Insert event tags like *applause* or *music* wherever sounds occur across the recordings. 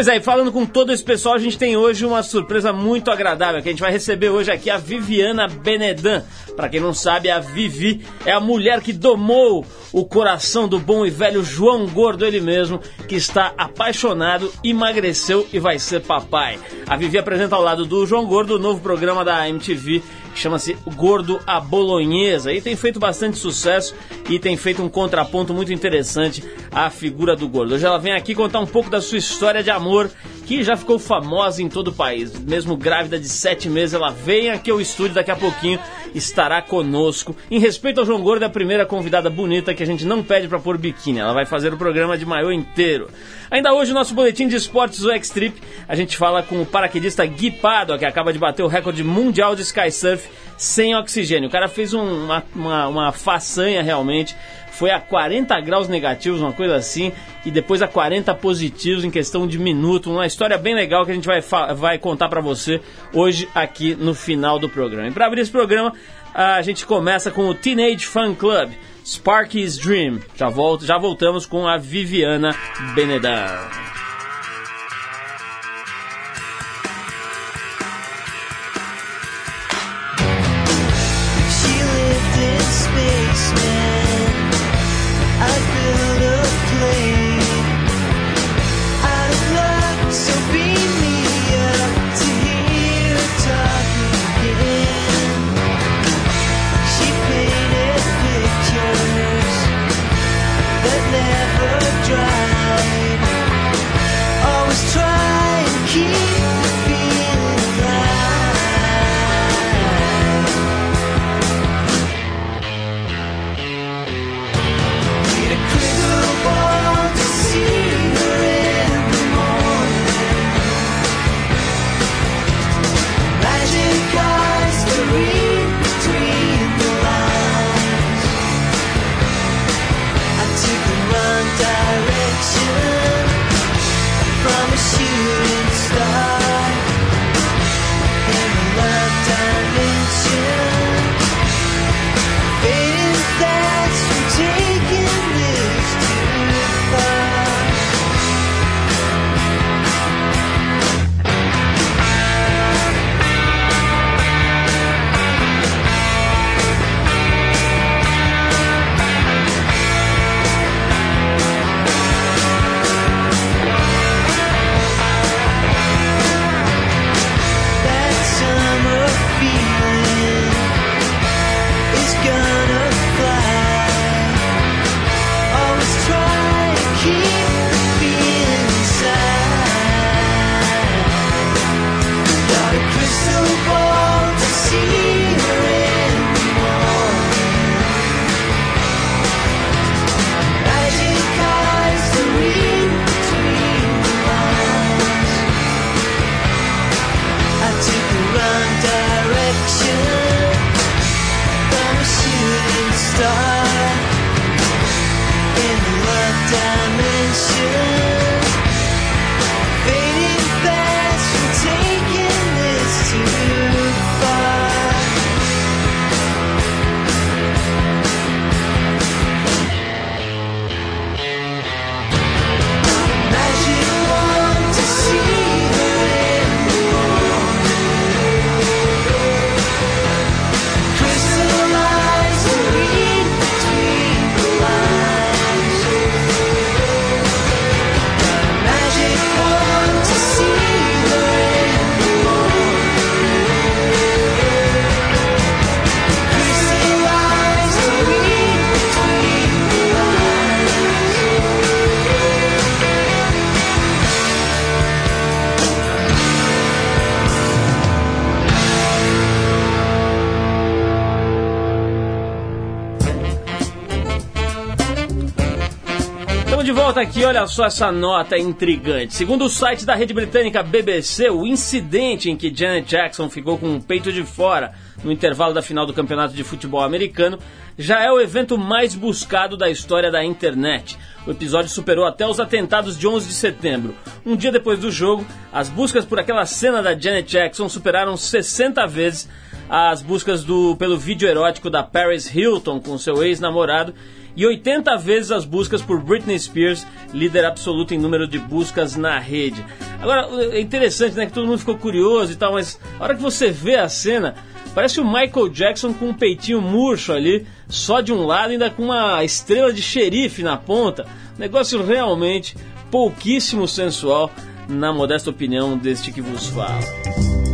Pois é, e falando com todo esse pessoal, a gente tem hoje uma surpresa muito agradável, que a gente vai receber hoje aqui a Viviana Benedan. Para quem não sabe, a Vivi é a mulher que domou o coração do bom e velho João Gordo, ele mesmo, que está apaixonado, emagreceu e vai ser papai. A Vivi apresenta ao lado do João Gordo o novo programa da MTV chama-se Gordo a Bolonhesa e tem feito bastante sucesso e tem feito um contraponto muito interessante à figura do gordo. Hoje ela vem aqui contar um pouco da sua história de amor que já ficou famosa em todo o país. Mesmo grávida de sete meses, ela vem aqui ao estúdio daqui a pouquinho, estará conosco. Em respeito ao João Gordo, é a primeira convidada bonita que a gente não pede para pôr biquíni. Ela vai fazer o programa de maiô inteiro. Ainda hoje, no nosso boletim de esportes do X-Trip, a gente fala com o paraquedista Gui Pado, que acaba de bater o recorde mundial de skysurf sem oxigênio. O cara fez um, uma, uma, uma façanha realmente foi a 40 graus negativos, uma coisa assim, e depois a 40 positivos em questão de minuto. Uma história bem legal que a gente vai, vai contar para você hoje aqui no final do programa. E para abrir esse programa, a gente começa com o Teenage Fan Club, Sparky's Dream. Já, volto, já voltamos com a Viviana Benedan. Volta aqui, olha só essa nota intrigante. Segundo o site da rede britânica BBC, o incidente em que Janet Jackson ficou com o peito de fora no intervalo da final do Campeonato de Futebol Americano já é o evento mais buscado da história da internet. O episódio superou até os atentados de 11 de setembro. Um dia depois do jogo, as buscas por aquela cena da Janet Jackson superaram 60 vezes as buscas do, pelo vídeo erótico da Paris Hilton com seu ex-namorado e 80 vezes as buscas por Britney Spears, líder absoluto em número de buscas na rede. Agora, é interessante, né, que todo mundo ficou curioso e tal, mas a hora que você vê a cena, parece o Michael Jackson com um peitinho murcho ali, só de um lado, ainda com uma estrela de xerife na ponta. Negócio realmente pouquíssimo sensual, na modesta opinião deste que vos fala.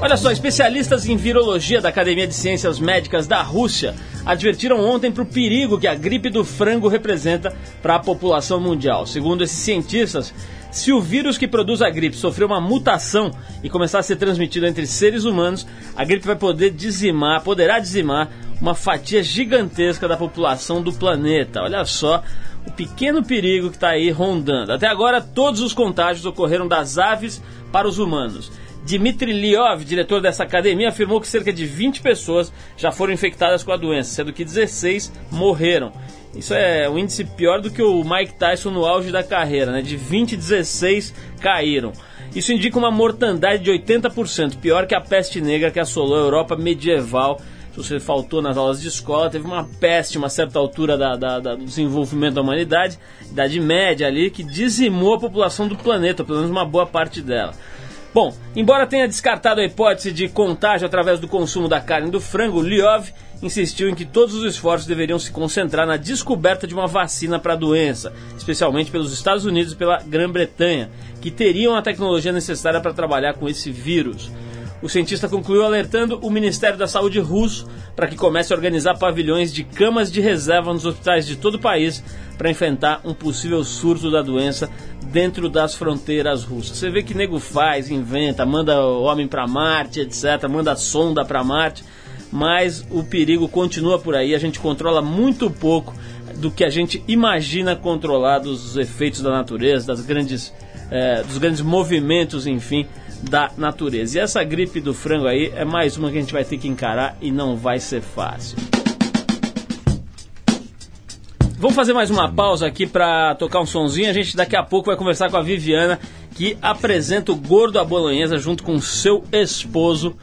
Olha só, especialistas em virologia da Academia de Ciências Médicas da Rússia advertiram ontem para o perigo que a gripe do frango representa para a população mundial. Segundo esses cientistas, se o vírus que produz a gripe sofrer uma mutação e começar a ser transmitido entre seres humanos, a gripe vai poder dizimar, poderá dizimar uma fatia gigantesca da população do planeta. Olha só o pequeno perigo que está aí rondando. Até agora, todos os contágios ocorreram das aves para os humanos. Dmitry Liov, diretor dessa academia, afirmou que cerca de 20 pessoas já foram infectadas com a doença, sendo que 16 morreram. Isso é um índice pior do que o Mike Tyson no auge da carreira, né? De 20, 16 caíram. Isso indica uma mortandade de 80%, pior que a peste negra que assolou a Europa medieval. Se você faltou nas aulas de escola, teve uma peste, uma certa altura da, da, da, do desenvolvimento da humanidade, idade média ali, que dizimou a população do planeta, pelo menos uma boa parte dela. Bom, embora tenha descartado a hipótese de contágio através do consumo da carne do frango, Liov insistiu em que todos os esforços deveriam se concentrar na descoberta de uma vacina para a doença, especialmente pelos Estados Unidos e pela Grã-Bretanha, que teriam a tecnologia necessária para trabalhar com esse vírus. O cientista concluiu alertando o Ministério da Saúde russo para que comece a organizar pavilhões de camas de reserva nos hospitais de todo o país para enfrentar um possível surto da doença dentro das fronteiras russas. Você vê que nego faz, inventa, manda homem para Marte, etc., manda sonda para Marte, mas o perigo continua por aí. A gente controla muito pouco do que a gente imagina controlar dos efeitos da natureza, das grandes, é, dos grandes movimentos, enfim, da natureza. E essa gripe do frango aí é mais uma que a gente vai ter que encarar e não vai ser fácil. Vamos fazer mais uma pausa aqui para tocar um sonzinho. A gente daqui a pouco vai conversar com a Viviana, que apresenta o Gordo à Bolonhesa junto com seu esposo,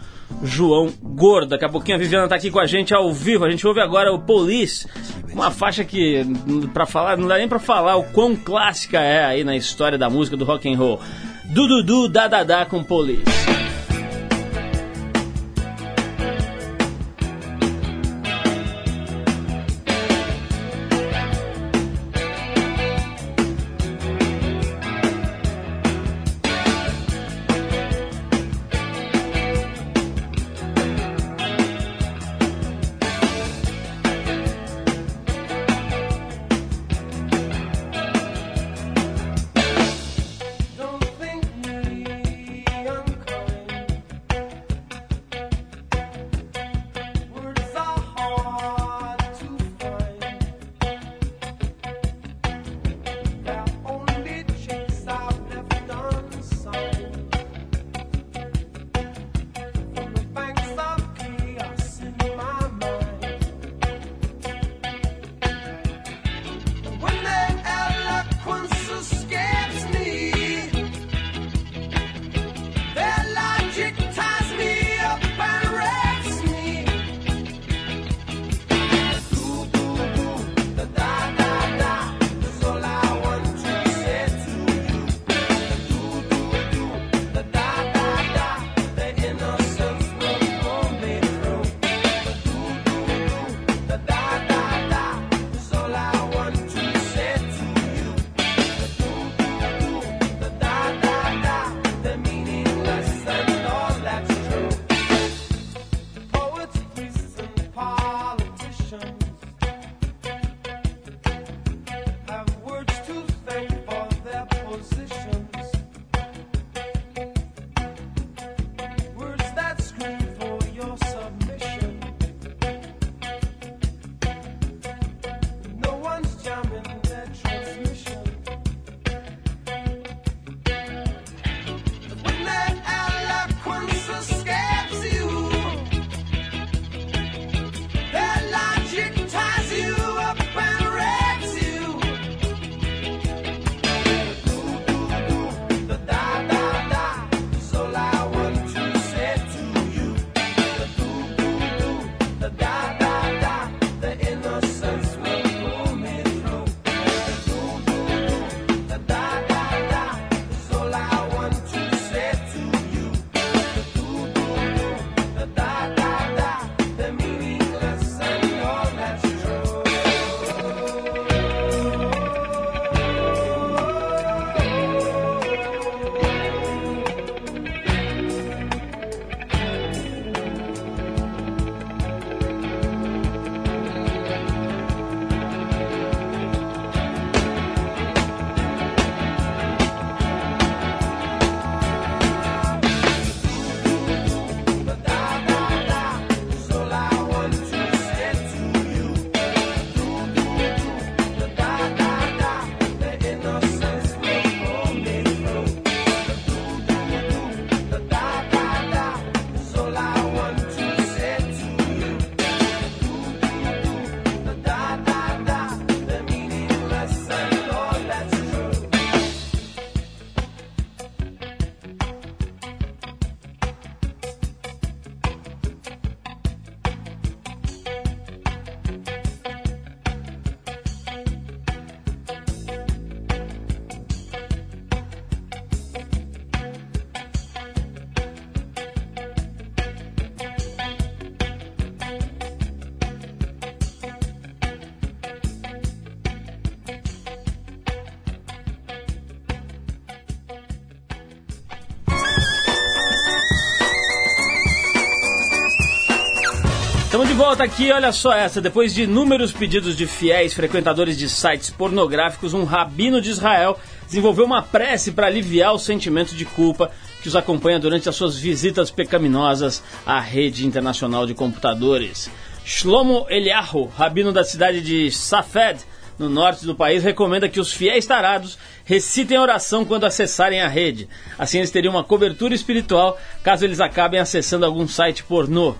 João Gordo. Daqui a pouquinho a Viviana está aqui com a gente ao vivo. A gente ouve agora o Police, uma faixa que, para falar, não dá nem para falar o quão clássica é aí na história da música do rock and roll. Dududu da da da com Police. Volta aqui, olha só essa. Depois de inúmeros pedidos de fiéis frequentadores de sites pornográficos, um rabino de Israel desenvolveu uma prece para aliviar o sentimento de culpa que os acompanha durante as suas visitas pecaminosas à rede internacional de computadores. Shlomo Eliahu, rabino da cidade de Safed, no norte do país, recomenda que os fiéis tarados recitem a oração quando acessarem a rede. Assim eles teriam uma cobertura espiritual caso eles acabem acessando algum site pornô.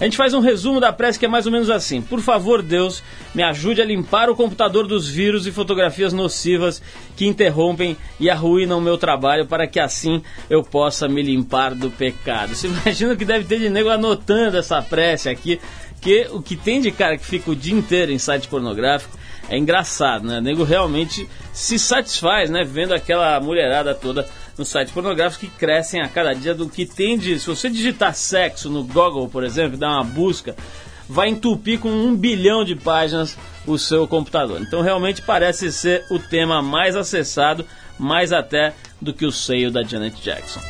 A gente faz um resumo da prece que é mais ou menos assim: Por favor, Deus, me ajude a limpar o computador dos vírus e fotografias nocivas que interrompem e arruinam o meu trabalho para que assim eu possa me limpar do pecado. Você *laughs* imagina que deve ter de nego anotando essa prece aqui, que o que tem de cara que fica o dia inteiro em site pornográfico é engraçado, né? O nego realmente se satisfaz, né? Vendo aquela mulherada toda no site pornográfico que crescem a cada dia do que tem de. Se você digitar sexo no Google, por exemplo, dar uma busca, vai entupir com um bilhão de páginas o seu computador. Então realmente parece ser o tema mais acessado, mais até do que o seio da Janet Jackson.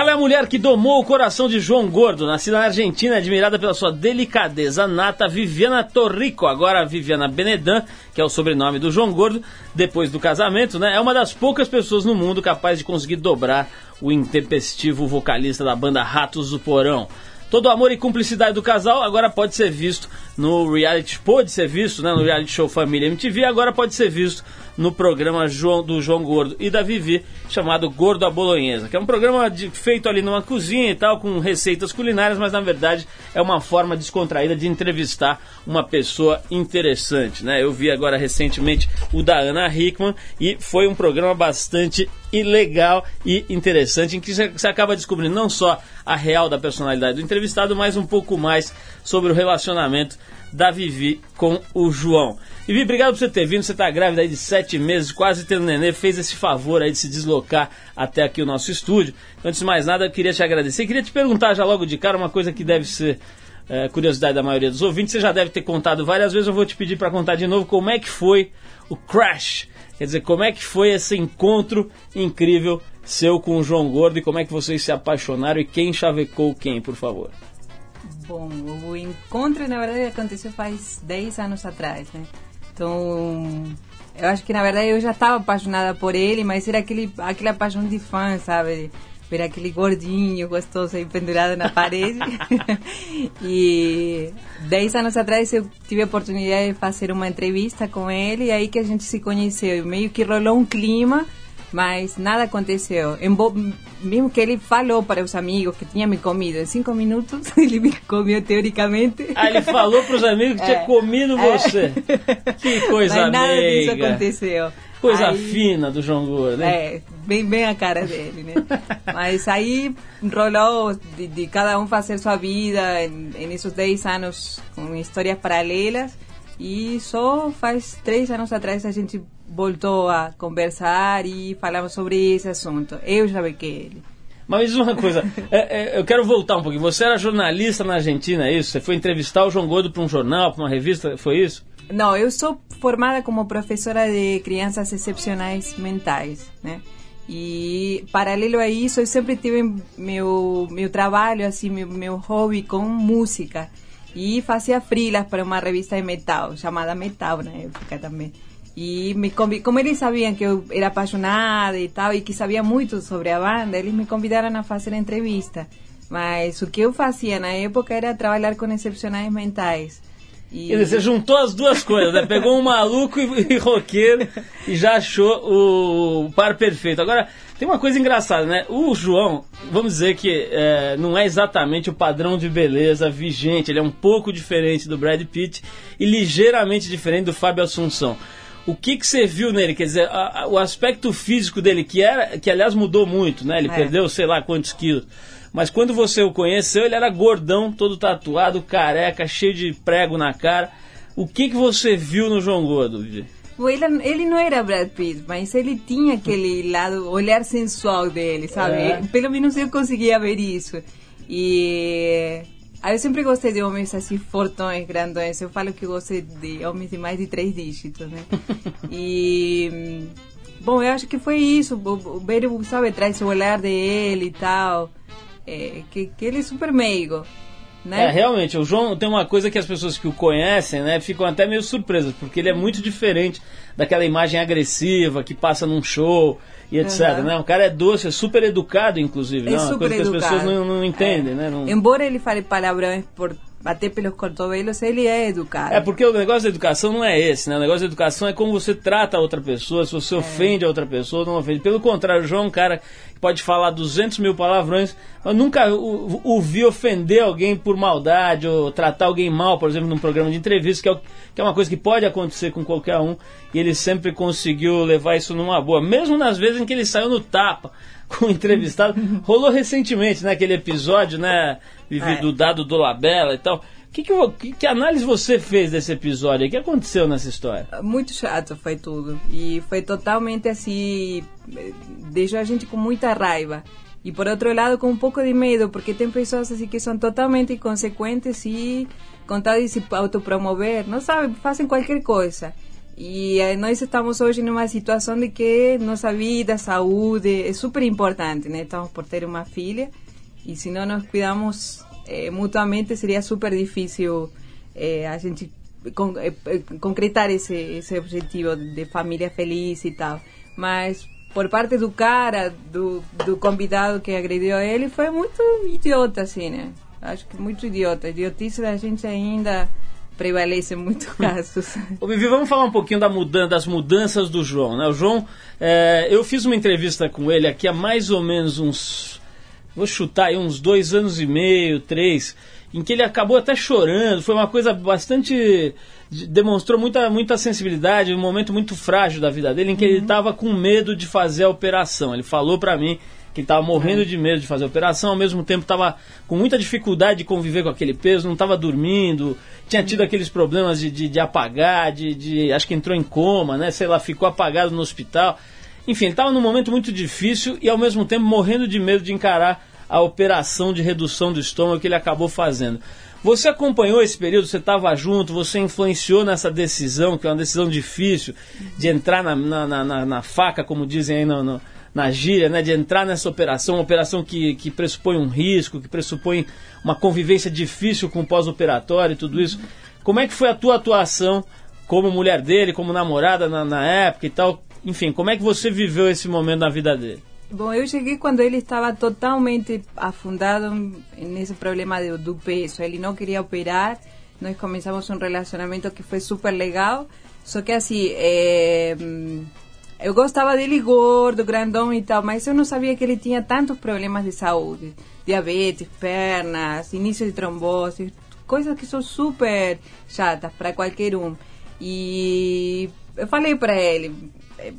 Ela é a mulher que domou o coração de João Gordo, nascida na Argentina, admirada pela sua delicadeza nata, Viviana Torrico, agora Viviana Benedan, que é o sobrenome do João Gordo, depois do casamento, né? É uma das poucas pessoas no mundo capaz de conseguir dobrar o intempestivo vocalista da banda Ratos do Porão. Todo o amor e cumplicidade do casal agora pode ser visto no reality, pode ser visto né, no reality show Família MTV, agora pode ser visto no programa João, do João Gordo e da Vivi, chamado Gordo à Bolonhesa, que é um programa de, feito ali numa cozinha e tal, com receitas culinárias, mas na verdade é uma forma descontraída de entrevistar uma pessoa interessante. Né? Eu vi agora recentemente o da Ana Hickman e foi um programa bastante legal e interessante, em que você acaba descobrindo não só a real da personalidade do entrevistado, mas um pouco mais sobre o relacionamento da Vivi com o João. Vivi, obrigado por você ter vindo. Você está grávida aí de sete meses, quase tendo nenê, fez esse favor aí de se deslocar até aqui o nosso estúdio. Antes de mais nada, eu queria te agradecer. Queria te perguntar já logo de cara uma coisa que deve ser é, curiosidade da maioria dos ouvintes. Você já deve ter contado várias vezes, eu vou te pedir para contar de novo como é que foi o Crash. Quer dizer, como é que foi esse encontro incrível seu com o João Gordo e como é que vocês se apaixonaram e quem chavecou quem, por favor? Bom, o encontro, na verdade, aconteceu faz 10 anos atrás, né? Então, eu acho que, na verdade, eu já estava apaixonada por ele, mas era aquele, aquela paixão de fã, sabe? Ver aquele gordinho gostoso aí pendurado na parede. *laughs* e 10 anos atrás eu tive a oportunidade de fazer uma entrevista com ele, e aí que a gente se conheceu. E meio que rolou um clima mas nada aconteceu. Mesmo que ele falou para os amigos que tinha me comido em cinco minutos, *laughs* ele me comeu teoricamente. Ah, ele falou para os amigos que tinha é. comido você. É. *laughs* Que coisa Mas nada disso aconteceu. Coisa aí, fina do João Gordo, né? É, bem, bem a cara dele, né? *laughs* Mas aí rolou de, de, cada um fazer sua vida em, em esses 10 anos com histórias paralelas. E só faz três anos atrás a gente voltou a conversar e falamos sobre esse assunto. Eu já bequei ele. Mas uma coisa, *laughs* é, é, eu quero voltar um pouquinho. Você era jornalista na Argentina, é isso? Você foi entrevistar o João Gordo para um jornal, para uma revista, foi isso? Não, eu sou formada como professora de crianças excepcionais mentais, né? E paralelo a isso, eu sempre tive meu meu trabalho, assim, meu, meu hobby com música. E fazia frilas para uma revista de metal, chamada Metal na época também. E me como eles sabiam que eu era apaixonada e tal, e que sabia muito sobre a banda, eles me convidaram a fazer entrevista. Mas o que eu fazia na época era trabalhar com excepcionais mentais. E... Quer dizer, você juntou as duas coisas, né? Pegou um maluco e, e roqueiro e já achou o, o, par perfeito. Agora, tem uma coisa engraçada, né? O João, vamos dizer que é, não é exatamente o padrão de beleza vigente, ele é um pouco diferente do Brad Pitt e ligeiramente diferente do Fábio Assunção. O que, que você viu nele? Quer dizer, a, a, o aspecto físico dele, que era, que aliás mudou muito, né? Ele é. perdeu sei lá quantos quilos. Mas quando você o conheceu, ele era gordão, todo tatuado, careca, cheio de prego na cara. O que, que você viu no João Gordo, Vivi? Ele, ele não era Brad Pitt, mas ele tinha aquele *laughs* lado, olhar sensual dele, sabe? É. Pelo menos eu conseguia ver isso. E eu sempre gostei de homens assim, fortões, grandões. Eu falo que gosto de homens de mais de três dígitos, né? e bom, eu acho que foi isso. O Beiro, sabe, traz o olhar dele e tal. É, que, que ele é super meigo. Né? É, realmente, o João tem uma coisa que as pessoas que o conhecem, né, ficam até meio surpresas, porque ele é muito diferente daquela imagem agressiva que passa num show e etc, uhum. né? O cara é doce, é super educado, inclusive, é né? Uma coisa educado. que as pessoas não, não entendem, é. né? Não... Embora ele fale palavrões por bater pelos cotovelos, ele é educado. É porque o negócio da educação não é esse, né? O negócio da educação é como você trata a outra pessoa, se você é. ofende a outra pessoa, não ofende. Pelo contrário, o João é um cara que pode falar 200 mil palavrões, mas nunca ouvi ofender alguém por maldade ou tratar alguém mal, por exemplo, num programa de entrevista, que é, que é uma coisa que pode acontecer com qualquer um, e ele sempre conseguiu levar isso numa boa, mesmo nas vezes em que ele saiu no tapa com o entrevistado. Rolou recentemente, né, aquele episódio, né, é. do dado do Labela e tal. Que, que, que, análise você fez desse episódio? O que aconteceu nessa história? Muito chato foi tudo. E foi totalmente assim. Deixou a gente com muita raiva. E por outro lado, com um pouco de medo, porque tem pessoas assim que são totalmente inconsequentes e com tal de se autopromover, não sabe, fazem qualquer coisa. E eh, nós estamos hoje numa situação de que nossa vida, saúde é super importante, né? Estamos por ter uma filha e se não nos cuidamos eh, mutuamente seria super difícil eh, a gente con eh, eh, concretar esse esse objetivo de família feliz e tal. Mas por parte do cara, do, do convidado que agrediu ele, foi muito idiota, assim, né? Acho que muito idiota. Idiotice da gente ainda prevalece muito *laughs* casos. Ô, Vivi, vamos falar um pouquinho da mudança, das mudanças do João, né? O João, é, eu fiz uma entrevista com ele aqui há mais ou menos uns vou chutar aí uns dois anos e meio, três, em que ele acabou até chorando. Foi uma coisa bastante. demonstrou muita, muita sensibilidade, um momento muito frágil da vida dele, em que uhum. ele estava com medo de fazer a operação. Ele falou para mim que estava morrendo de medo de fazer a operação, ao mesmo tempo estava com muita dificuldade de conviver com aquele peso, não estava dormindo, tinha tido aqueles problemas de, de, de apagar, de, de, acho que entrou em coma, né? Sei lá, ficou apagado no hospital. Enfim, ele estava num momento muito difícil e ao mesmo tempo morrendo de medo de encarar a operação de redução do estômago que ele acabou fazendo. Você acompanhou esse período, você estava junto, você influenciou nessa decisão, que é uma decisão difícil, de entrar na, na, na, na faca, como dizem aí no, no, na gíria, né, de entrar nessa operação, uma operação que, que pressupõe um risco, que pressupõe uma convivência difícil com o pós-operatório e tudo isso. Como é que foi a tua atuação como mulher dele, como namorada na, na época e tal? Enfim, como é que você viveu esse momento na vida dele? Bom, eu cheguei quando ele estava totalmente afundado nesse problema do, do peso. Ele não queria operar. Nós começamos um relacionamento que foi super legal. Só que assim, é, eu gostava dele gordo, grandão e tal, mas eu não sabia que ele tinha tantos problemas de saúde. Diabetes, pernas, início de trombose, coisas que são super chatas para qualquer um. E eu falei para ele,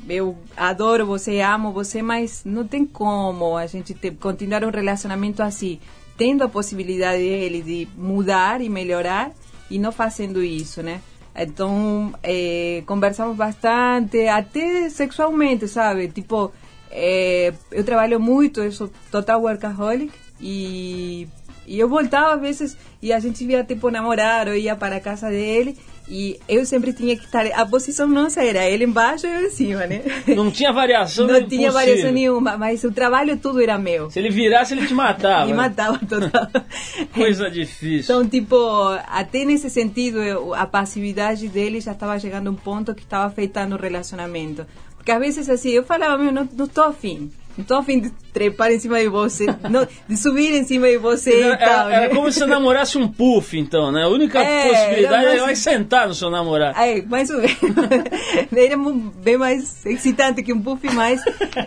eu adoro você, amo você, mas não tem como a gente ter, continuar um relacionamento assim, tendo a possibilidade dele de mudar e melhorar e não fazendo isso, né? Então, é, conversamos bastante, até sexualmente, sabe? Tipo, é, eu trabalho muito, eu total workaholic e, e eu voltava às vezes e a gente via, tipo, namorar ou ia para a casa dele e eu sempre tinha que estar. A posição nossa era ele embaixo *laughs* e eu em cima, né? Não tinha variação Não tinha variação nenhuma, mas o trabalho tudo era meu. Se ele virasse, ele te matava. Me matava total. *laughs* Coisa difícil. Então, tipo, até nesse sentido, eu, a passividade dele já estava chegando a um ponto que estava afetando o relacionamento. Porque às vezes, assim, eu falava, meu, não, tô afim. Não tô afim de trepar em cima de você, não, de subir em cima de você e tal. Era, né? como se namorasse um puff, então, né? A única é, possibilidade é mais... sentar no seu namorado. É, mais ou menos. *laughs* era bem mais excitante que um puff, mas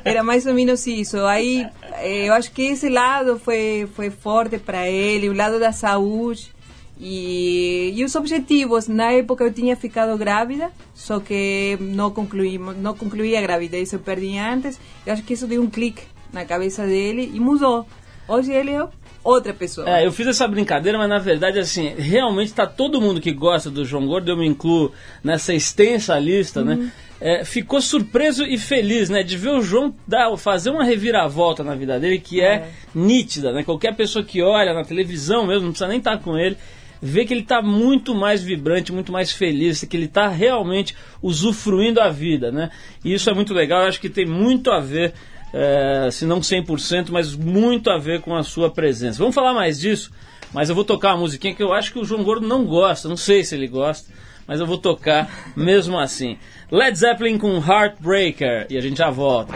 era mais ou menos isso. Aí, eh, eu acho que esse lado foi, foi forte para ele, o lado da saúde. E, e os objetivos, na época eu tinha ficado grávida, só que não concluímos, não concluí a gravidez, eu perdi antes. Eu acho que isso deu um clique na cabeça dele e mudou. Hoje ele é outra pessoa. É, eu fiz essa brincadeira, mas na verdade, assim, realmente está todo mundo que gosta do João Gordo, eu me incluo nessa extensa lista, né? uhum. né? É, ficou surpreso e feliz, né? De ver o João dar, fazer uma reviravolta na vida dele que é, é nítida, né? Qualquer pessoa que olha na televisão mesmo, não precisa nem estar com ele, vê que ele está muito mais vibrante, muito mais feliz, que ele está realmente usufruindo a vida, né? E isso é muito legal, eu acho que tem muito a ver, é, se não 100%, mas muito a ver com a sua presença. Vamos falar mais disso, mas eu vou tocar uma musiquinha que eu acho que o João Gordo não gosta, não sei se ele gosta, mas eu vou tocar mesmo assim. Led Zeppelin com Heartbreaker e a gente já volta.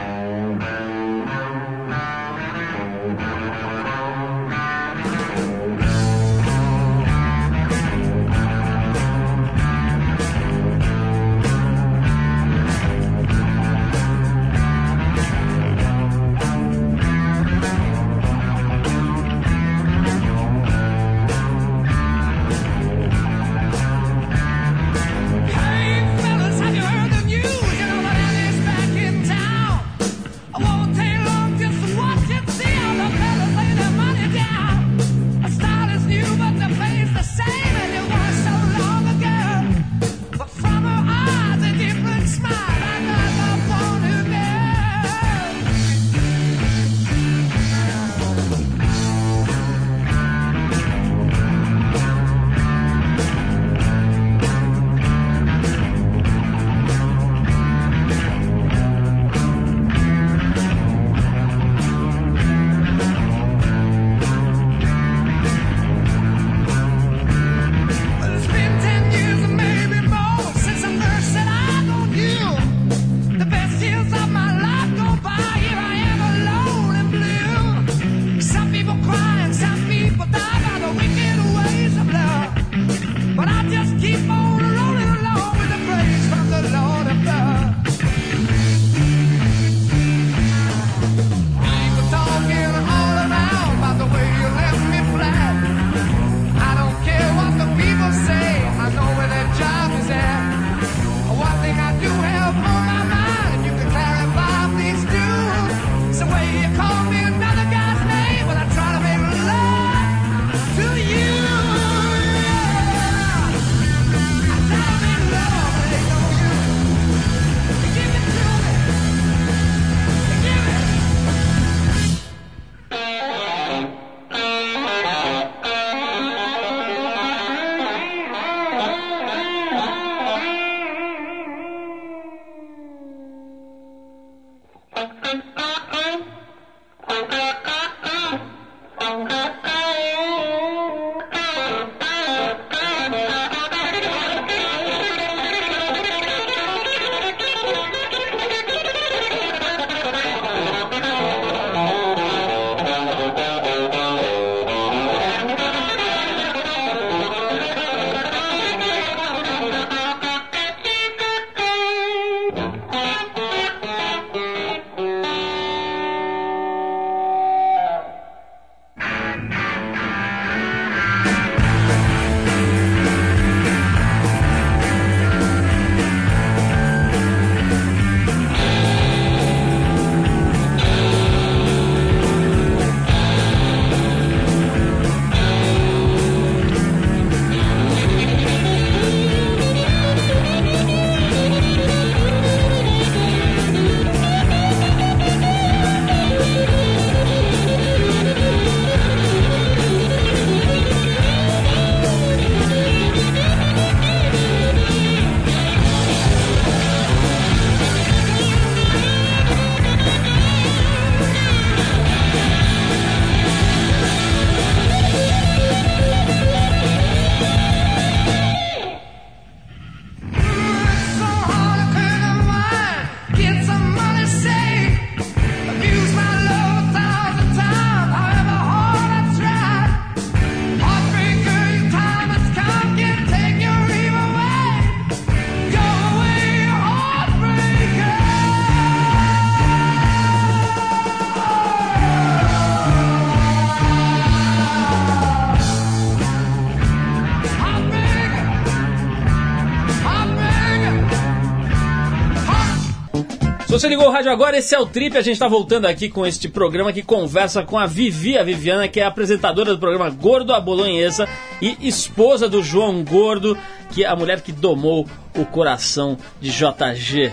Você ligou o rádio agora, esse é o Trip. A gente está voltando aqui com este programa que conversa com a Vivi, a Viviana, que é apresentadora do programa Gordo a Bolonhesa e esposa do João Gordo, que é a mulher que domou o coração de JG,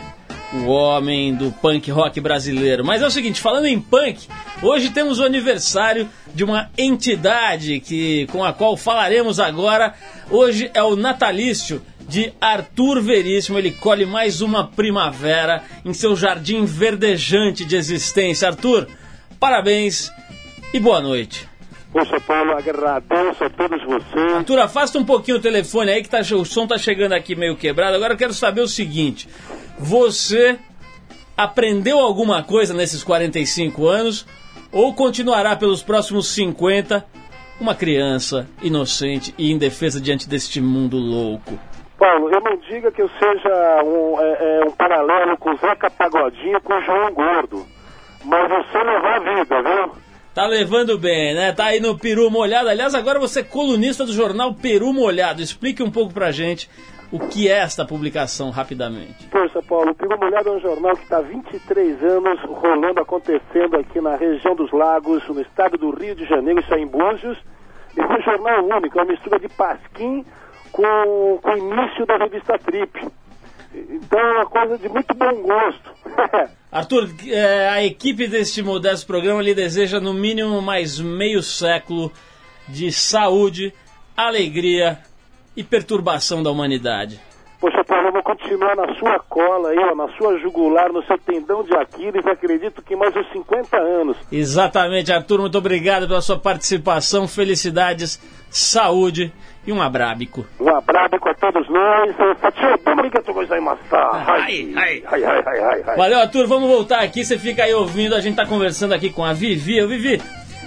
o homem do punk rock brasileiro. Mas é o seguinte, falando em punk, Hoje temos o aniversário de uma entidade que com a qual falaremos agora. Hoje é o natalício de Arthur Veríssimo. Ele colhe mais uma primavera em seu jardim verdejante de existência. Arthur, parabéns e boa noite. Poxa, Paulo, agradeço a todos vocês. Arthur, afasta um pouquinho o telefone aí que tá, o som tá chegando aqui meio quebrado. Agora eu quero saber o seguinte: você aprendeu alguma coisa nesses 45 anos ou continuará pelos próximos 50 uma criança inocente e indefesa diante deste mundo louco? Paulo, eu não diga que eu seja um, é, é, um paralelo com o Zeca Pagodinho com o João Gordo, mas você levar a vida, viu? Tá levando bem, né? Tá aí no Peru Molhado. Aliás, agora você é colunista do jornal Peru Molhado. Explique um pouco pra gente o que é esta publicação, rapidamente. Poxa, Paulo, o Peru Molhado é um jornal que está há 23 anos rolando, acontecendo aqui na região dos lagos, no estado do Rio de Janeiro, isso é em Búzios. E é um jornal único, é uma mistura de pasquim com, com o início da revista Trip. Então é uma coisa de muito bom gosto. *laughs* Arthur, é, a equipe deste modesto programa lhe deseja no mínimo mais meio século de saúde, alegria e perturbação da humanidade. Poxa, Paulo, eu vou continuar na sua cola aí, ó, na sua jugular, no seu tendão de Aquiles, acredito que mais uns 50 anos. Exatamente, Arthur, muito obrigado pela sua participação, felicidades, saúde e um abrábico. Um abrábico a todos nós. Valeu, Arthur, vamos voltar aqui, você fica aí ouvindo, a gente tá conversando aqui com a Vivi. Eu, Vivi,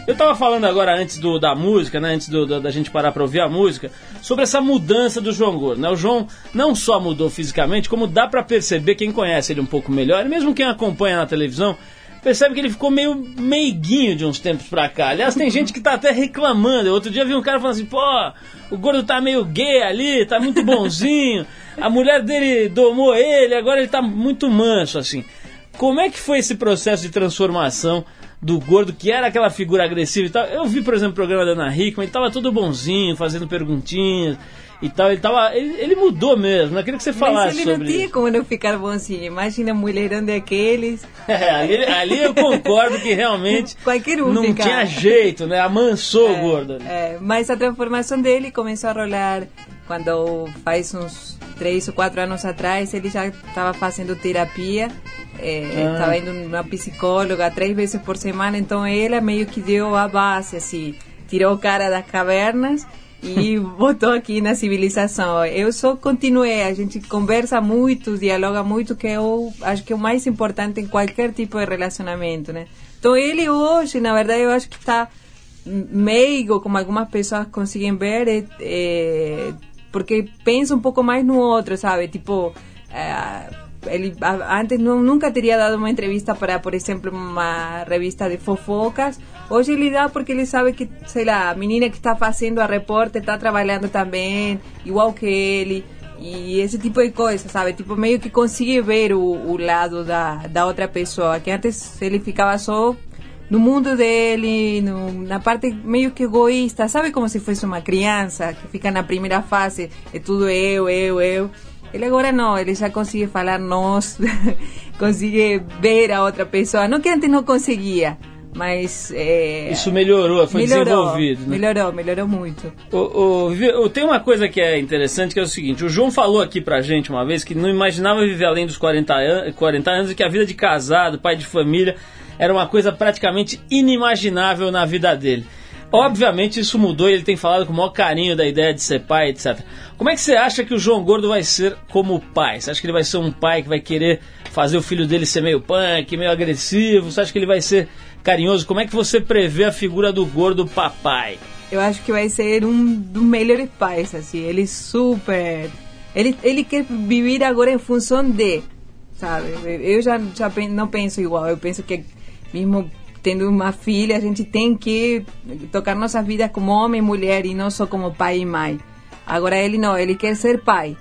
eu tava falando agora antes do, da música, né? Antes do, do, da gente parar pra ouvir a música, sobre essa mudança do João Gordo, né? O João não só mudou fisicamente, como dá para perceber, quem conhece ele um pouco melhor, e mesmo quem acompanha na televisão, percebe que ele ficou meio meiguinho de uns tempos pra cá. Aliás, tem gente que tá até reclamando. Outro dia vi um cara falando assim, pô, o gordo tá meio gay ali, tá muito bonzinho. A mulher dele domou ele, agora ele tá muito manso, assim. Como é que foi esse processo de transformação do gordo, que era aquela figura agressiva e tal. Eu vi, por exemplo, o programa da Ana Hickman, ele tava todo bonzinho, fazendo perguntinhas e tal. Ele, tava, ele, ele mudou mesmo, né? Queria que você falasse Mas ele não tinha como não ficar bonzinho. Imagina mulherão daqueles. *laughs* É, ali, ali eu concordo que realmente *laughs* Qualquer um não fica... tinha jeito, né? Amansou é, o gordo. É, mas a transformação dele começou a rolar quando faz uns três ou quatro anos atrás ele já estava fazendo terapia estava é, ah. indo numa psicóloga três vezes por semana então ela meio que deu a base assim tirou o cara das cavernas e *laughs* botou aqui na civilização eu só continuei a gente conversa muito dialoga muito que eu acho que é o mais importante em qualquer tipo de relacionamento né então ele hoje na verdade eu acho que está meigo como algumas pessoas conseguem ver é, é porque pensa um pouco mais no outro, sabe? Tipo, eh, ele antes não, nunca teria dado uma entrevista para, por exemplo, uma revista de fofocas. Hoje ele dá porque ele sabe que, sei lá, a menina que está fazendo a repórter está trabalhando também, igual que ele. E esse tipo de coisa, sabe? Tipo, meio que consegue ver o, o lado da, da outra pessoa. Que antes ele ficava só no mundo dele, no, na parte meio que egoísta, sabe como se fosse uma criança que fica na primeira fase, é tudo eu, eu, eu. Ele agora não, ele já consegue falar nós, *laughs* consegue ver a outra pessoa, não que antes não conseguia, mas é, isso melhorou, foi melhorou, desenvolvido. Né? Melhorou, melhorou muito. O, o, tem uma coisa que é interessante que é o seguinte: o João falou aqui pra gente uma vez que não imaginava viver além dos 40, an 40 anos e que a vida de casado, pai de família, era uma coisa praticamente inimaginável na vida dele. Obviamente isso mudou e ele tem falado com o maior carinho da ideia de ser pai, etc. Como é que você acha que o João Gordo vai ser como pai? Você acha que ele vai ser um pai que vai querer fazer o filho dele ser meio punk, meio agressivo? Você acha que ele vai ser carinhoso? Como é que você prevê a figura do gordo papai? Eu acho que vai ser um dos melhores pais, assim. Ele super. Ele, ele quer viver agora em função de. Sabe? Eu já, já não penso igual. Eu penso que mesmo tendo uma filha, a gente tem que tocar nossas vidas como homem e mulher e não só como pai e mãe. Agora ele não, ele quer ser pai.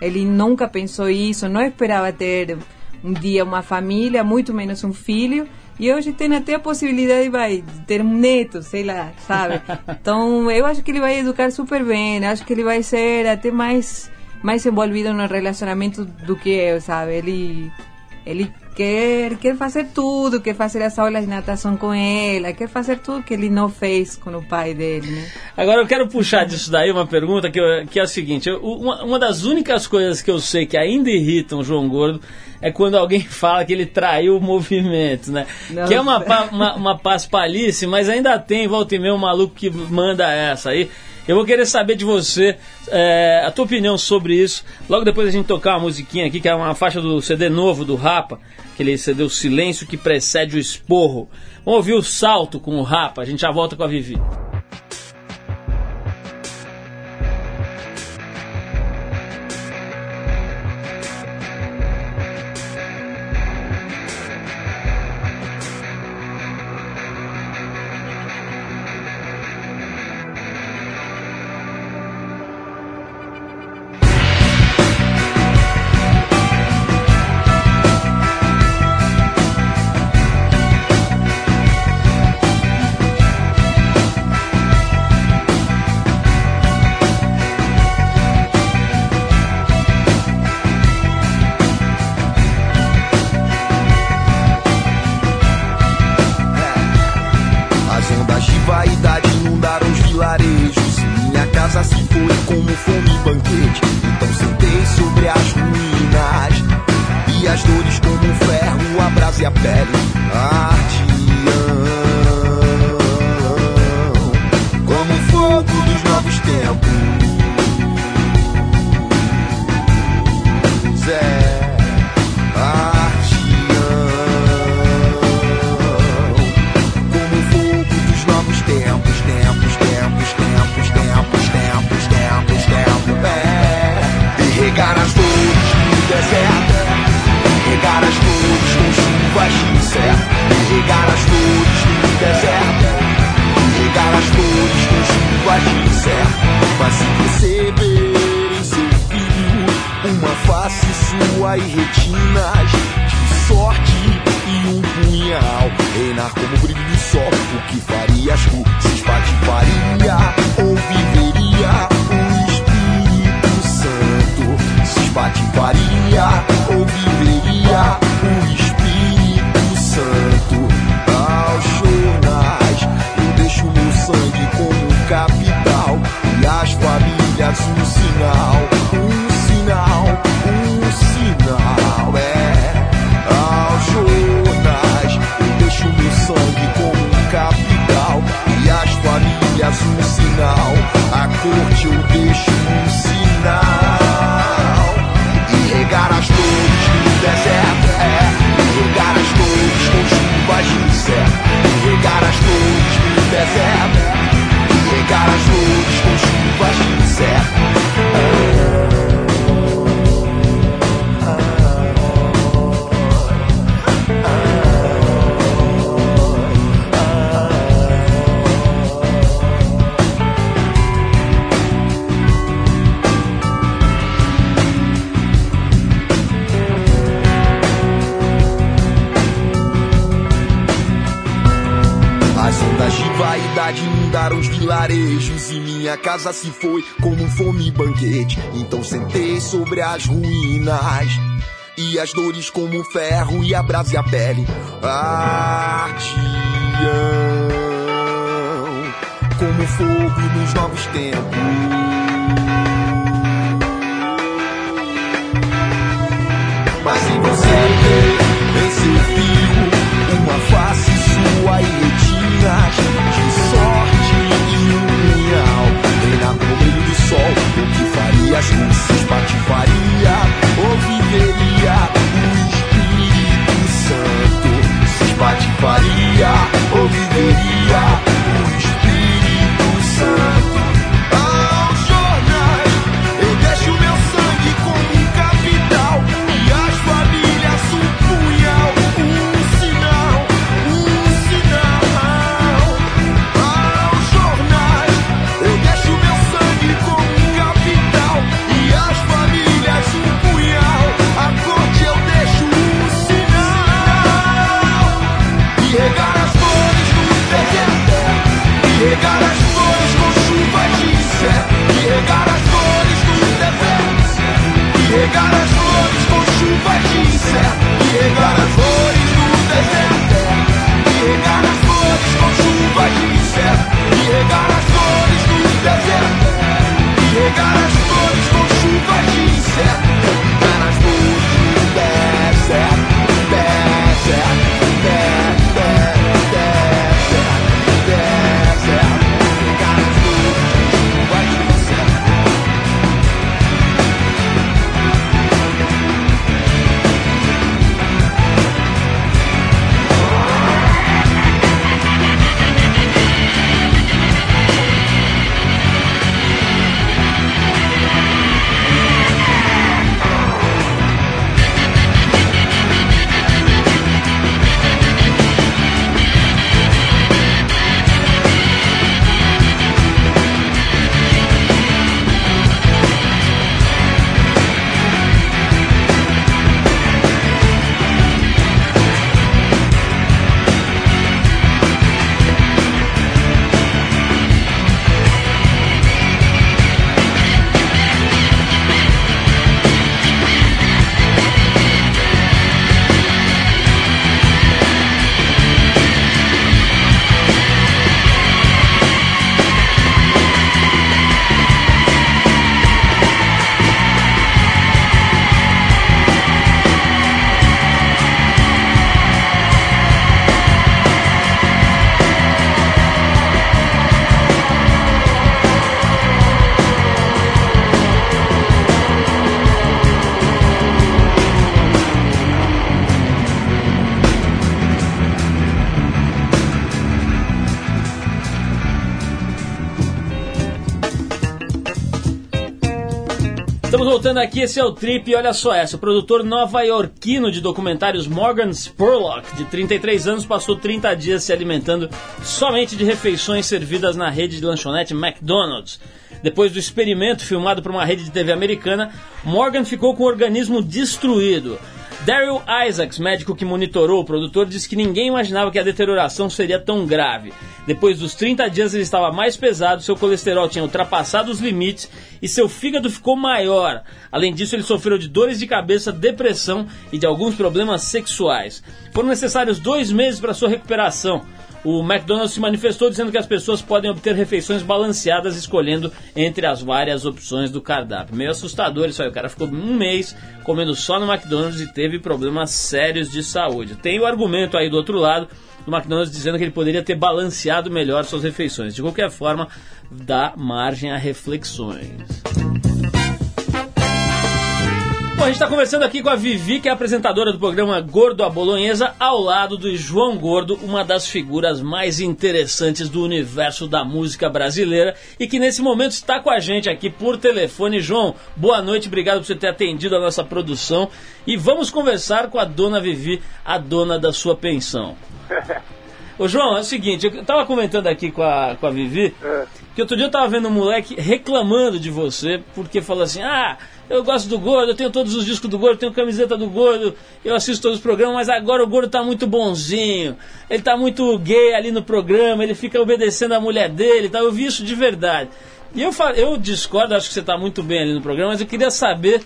Ele nunca pensou isso, não esperava ter um dia uma família, muito menos um filho. E hoje tem até a possibilidade vai, de ter um neto, sei lá, sabe? *laughs* Então eu acho que ele vai educar super bem, acho que ele vai ser até mais mais envolvido no relacionamento do que eu, sabe? Ele ele quer, quer fazer tudo, quer fazer as aulas de natação com ela, quer fazer tudo que ele não fez com o pai dele, né? Agora eu quero puxar disso daí uma pergunta que, eu, que é a seguinte: eu, uma, uma das únicas coisas que eu sei que ainda irritam o João Gordo é quando alguém *laughs* fala que ele traiu o movimento, né? Nossa. Que é uma, uma, uma paspalice, mas ainda tem, volta e meia, um maluco que manda essa aí. Eu vou querer saber de você é, a tua opinião sobre isso. Logo depois a gente tocar uma musiquinha aqui, que é uma faixa do CD novo do Rapa, aquele CD O Silêncio que precede o esporro. Vamos ouvir o salto com o Rapa, a gente já volta com a Vivi. Casa se foi como um fome banquete. Então sentei sobre as ruínas. E as dores como ferro e a brasa e a pele. Artião. Como fogo nos novos tempos. Mas em você em seu fio, com se patifaria Ou viveria o Espírito Santo. Se patifaria aqui, esse é o Trip e olha só essa. O produtor nova-iorquino de documentários Morgan Spurlock, de 33 anos, passou 30 dias se alimentando somente de refeições servidas na rede de lanchonete McDonald's. Depois do experimento filmado por uma rede de TV americana, Morgan ficou com o organismo destruído. Daryl Isaacs, médico que monitorou o produtor, disse que ninguém imaginava que a deterioração seria tão grave. Depois dos 30 dias ele estava mais pesado, seu colesterol tinha ultrapassado os limites e seu fígado ficou maior. Além disso, ele sofreu de dores de cabeça, depressão e de alguns problemas sexuais. Foram necessários dois meses para sua recuperação. O McDonald's se manifestou dizendo que as pessoas podem obter refeições balanceadas escolhendo entre as várias opções do cardápio. Meio assustador isso aí. O cara ficou um mês comendo só no McDonald's e teve problemas sérios de saúde. Tem o argumento aí do outro lado do McDonald's dizendo que ele poderia ter balanceado melhor suas refeições. De qualquer forma, dá margem a reflexões. Bom, a gente está conversando aqui com a Vivi, que é apresentadora do programa Gordo a Bolonhesa, ao lado do João Gordo, uma das figuras mais interessantes do universo da música brasileira e que nesse momento está com a gente aqui por telefone. João, boa noite, obrigado por você ter atendido a nossa produção e vamos conversar com a dona Vivi, a dona da sua pensão. *laughs* Ô João, é o seguinte, eu tava comentando aqui com a, com a Vivi É. que outro dia eu tava vendo um moleque reclamando de você porque falou assim: ah, eu gosto do Gordo, eu tenho todos os discos do Gordo, tenho camiseta do Gordo, eu assisto todos os programas, mas agora o Gordo tá muito bonzinho, ele tá muito gay ali no programa, ele fica obedecendo a mulher dele, tá? eu vi isso de verdade. E eu, fa- eu discordo, acho que você tá muito bem ali no programa, mas eu queria saber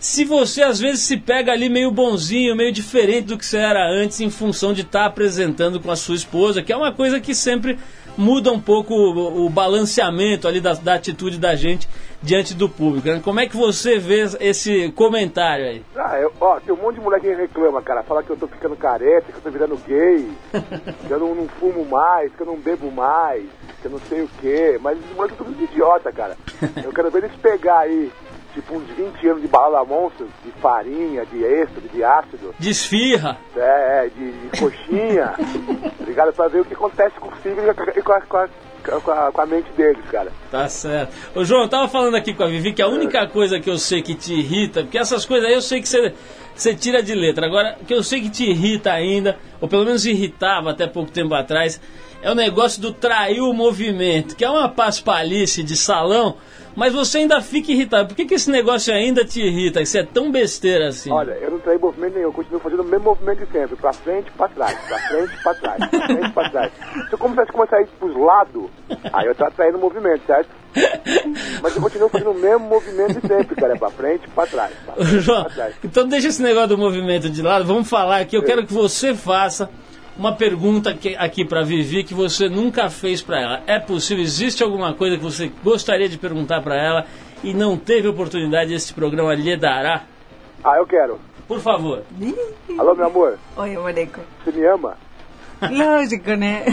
se você às vezes se pega ali meio bonzinho, meio diferente do que você era antes, em função de estar apresentando com a sua esposa, que é uma coisa que sempre muda um pouco o, o balanceamento ali da, da atitude da gente diante do público. né? Como é que você vê esse comentário aí? Ah, eu, ó, tem um monte de moleque que reclama, cara. Fala que eu tô ficando careca, que eu tô virando gay, *laughs* que eu não, não fumo mais, que eu não bebo mais, que eu não sei o quê. Mas os moleques são todos idiota, cara. *laughs* Eu quero ver eles pegar aí, tipo, uns 20 anos de balada monstro, de farinha, de êxtase, de ácido, Desfirra. é, é, de, de coxinha, *laughs* ligado? Pra ver o que acontece com o fígado e com a, com a, com a, com a- mente deles, cara. Tá certo. Ô João, eu tava falando aqui com a Vivi que a única coisa que eu sei que te irrita, porque essas coisas aí eu sei que você, você tira de letra. Agora, o que eu sei que te irrita ainda, ou pelo menos irritava até pouco tempo atrás, é o negócio do trair o movimento, que é uma paspalice de salão, mas você ainda fica irritado. Por que, que esse negócio ainda te irrita? Isso é tão besteira assim? Olha, eu não traí movimento nenhum, eu continuo fazendo o mesmo movimento de sempre, pra frente, pra trás, pra frente, pra trás, pra frente, pra trás. Se eu começasse a começar a ir pros lados, aí eu tô atraindo o movimento, certo? Mas eu continuo fazendo o mesmo movimento de sempre, cara, é pra frente, pra trás, pra frente, João, pra trás. então deixa esse negócio do movimento de lado, vamos falar aqui. Eu quero que você faça uma pergunta que- aqui pra Vivi que você nunca fez pra ela. É possível? Existe alguma coisa que você gostaria de perguntar pra ela e não teve oportunidade esse programa lhe dará? Ah, eu quero. Por favor. Alô, meu amor, Oi, moleco. você me ama? Lógico, né?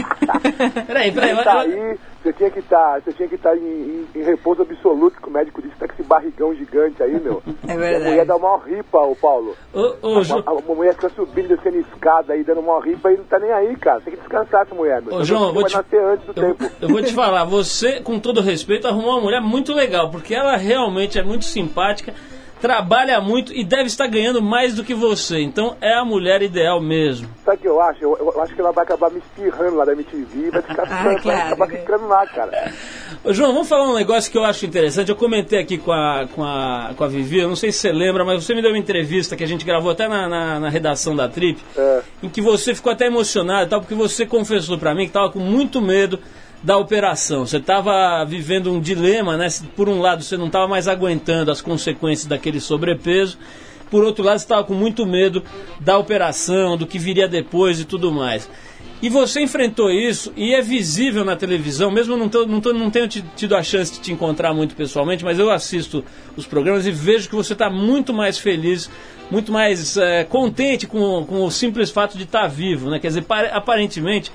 Peraí, peraí. Você tá aí, você tinha que estar, você tinha que estar em, em- em repouso absoluto, que o médico disse que tá com esse barrigão gigante aí, meu. É E a verdade. mulher dá uma ripa, ô Paulo. Ô, ô, João, A, a mulher fica subindo, descendo escada aí, dando uma ripa e não tá nem aí, cara. Tem que descansar essa mulher, meu. Ô, João, vou te- nascer antes do eu, tempo. eu vou te falar, você, com todo respeito, arrumou uma mulher muito legal, porque ela realmente é muito simpática, trabalha muito e deve estar ganhando mais do que você. Então é a mulher ideal mesmo. Sabe o que eu acho? Eu, eu acho que ela vai acabar me espirrando lá da MTV vai ficar *laughs* Ah, vai claro, acabar né? ficando lá, cara. Ô, João, vamos falar um negócio que eu acho interessante. Eu comentei aqui com a, com a, com a Vivi, eu não sei se você lembra, mas você me deu uma entrevista que a gente gravou até na, na, na redação da Trip, É. em que você ficou até emocionado e tal, porque você confessou pra mim que estava com muito medo da operação. Você estava vivendo um dilema, né? Por um lado, você não estava mais aguentando as consequências daquele sobrepeso. Por outro lado, você estava com muito medo da operação, do que viria depois e tudo mais. E você enfrentou isso e é visível na televisão, mesmo não, tô, não, tô, não tenho ti- tido a chance de te encontrar muito pessoalmente, mas eu assisto os programas e vejo que você está muito mais feliz, muito mais eh, contente com, com o simples fato de estar vivo, né? Quer dizer, pare- aparentemente,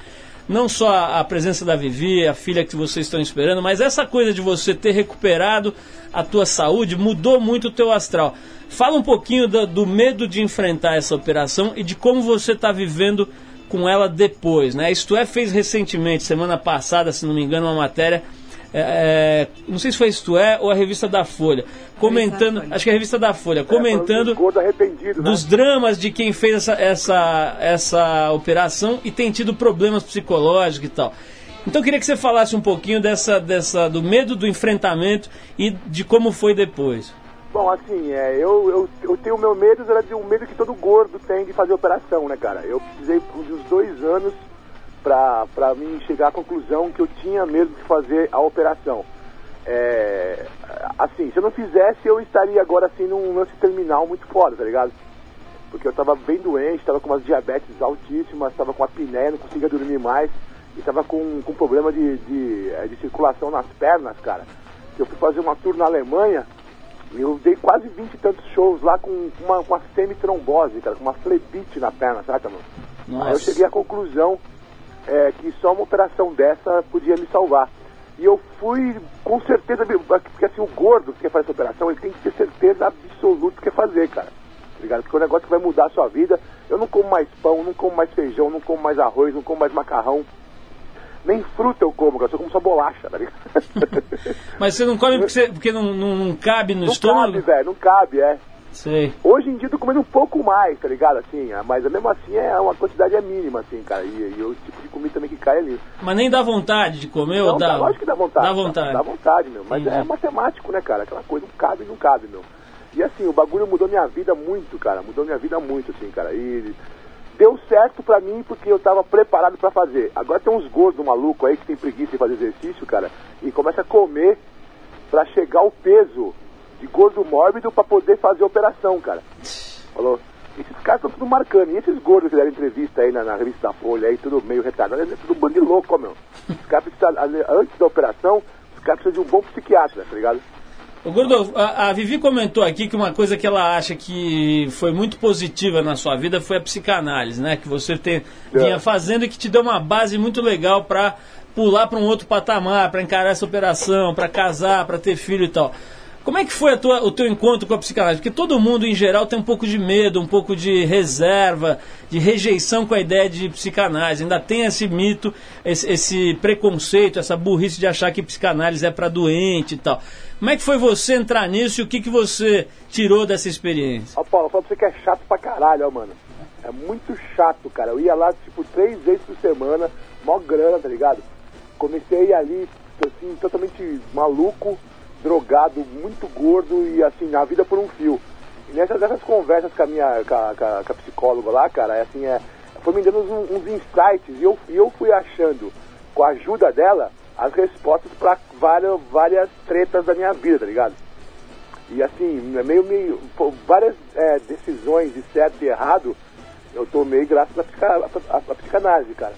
não só a, presença da Vivi, a filha que vocês estão esperando, mas essa coisa de você ter recuperado a tua saúde mudou muito o teu astral. Fala um pouquinho do, do medo de enfrentar essa operação e de como você está vivendo com ela depois, né? Isto é fez recentemente, semana passada, se não me engano, uma matéria é, é, não sei se foi Isto É ou a revista da Folha, comentando, acho que é a revista da Folha, comentando É, arrependido, né? dos dramas de quem fez essa, essa, essa operação e tem tido problemas psicológicos e tal. Então eu queria que você falasse um pouquinho dessa, dessa, do medo do enfrentamento e de como foi depois. Bom, assim, é, eu, eu, eu tenho meu medo, era de um medo que todo gordo tem de fazer operação, né, cara? Eu precisei uns dois anos pra, pra mim chegar à conclusão que eu tinha medo de fazer a operação. É, assim, se eu não fizesse, eu estaria agora, assim, num lance terminal muito foda, tá ligado? Porque eu tava bem doente, tava com umas diabetes altíssimas, tava com apneia, não conseguia dormir mais, e tava com, com problema de, de, eh, de circulação nas pernas, cara. Eu fui fazer uma tour na Alemanha, eu dei quase 20 e tantos shows lá com uma, com uma semitrombose, cara, com uma flebite na perna, saca, mano? Nossa. Aí eu cheguei à conclusão é, que só uma operação dessa podia me salvar. E eu fui com certeza, porque assim, o gordo que quer fazer essa operação, ele tem que ter certeza absoluta que quer fazer, cara. Tá ligado? Porque é um negócio que vai mudar a sua vida. Eu não como mais pão, não como mais feijão, não como mais arroz, não como mais macarrão. Nem fruta eu como, cara. Eu só como só bolacha, tá ligado? *laughs* Mas você não come porque, você- porque não, não, não cabe no não estômago? cabe, velho, não cabe, é. Sei. Hoje em dia eu tô comendo um pouco mais, tá ligado? Assim, é, mas mesmo assim é uma quantidade é mínima, assim, cara. E, e o tipo de comida também que cai ali. Mas nem dá vontade de comer ou Não, dá? dá, lógico que dá vontade. Dá vontade. Dá, vontade, meu. Mas Entendi. é matemático, né, cara? Aquela coisa não cabe, não cabe, meu. E assim, o bagulho mudou minha vida muito, cara. Mudou minha vida muito, assim, cara. E deu certo pra mim porque eu tava preparado pra fazer. Agora tem uns gordos malucos aí que tem preguiça de fazer exercício, cara, e começa a comer pra chegar ao peso de gordo mórbido pra poder fazer a operação, cara. Falou? Esses caras estão tudo marcando. E esses gordos que deram entrevista aí na, na revista da Folha, aí, tudo meio retardado, é tudo um bando de louco, ó, meu. Os caras precisam, antes da operação, os caras precisam de um bom psiquiatra, tá ligado? Ô, Gordo, a, a Vivi comentou aqui que uma coisa que ela acha que foi muito positiva na sua vida foi a psicanálise, né? Que você te, vinha fazendo e que te deu uma base muito legal pra pular pra um outro patamar, pra encarar essa operação, pra casar, pra ter filho e tal. Como é que foi tua- o teu encontro com a psicanálise? Porque todo mundo, em geral, tem um pouco de medo, um pouco de reserva, de rejeição com a ideia de psicanálise. Ainda tem esse mito, esse, esse preconceito, essa burrice de achar que psicanálise é para doente e tal. Como é que foi você entrar nisso e o que, que você tirou dessa experiência? Ó, Paulo, eu falo pra você que é chato pra caralho, ó, mano. É muito chato, cara. Eu ia lá, tipo, três vezes por semana, mó grana, tá ligado? Comecei ali, assim, totalmente maluco, drogado, muito gordo e, assim, a vida por um fio. E nessas, nessas conversas com a minha, com a, com a- com a psicóloga lá, cara, é assim, é, foi me dando uns, uns insights e eu, e eu fui achando, com a ajuda dela, as respostas pra várias, várias tretas da minha vida, tá ligado? E assim, é meio, meio várias é, decisões de certo e errado eu tomei graças à, psica, à, à- à psicanálise, cara.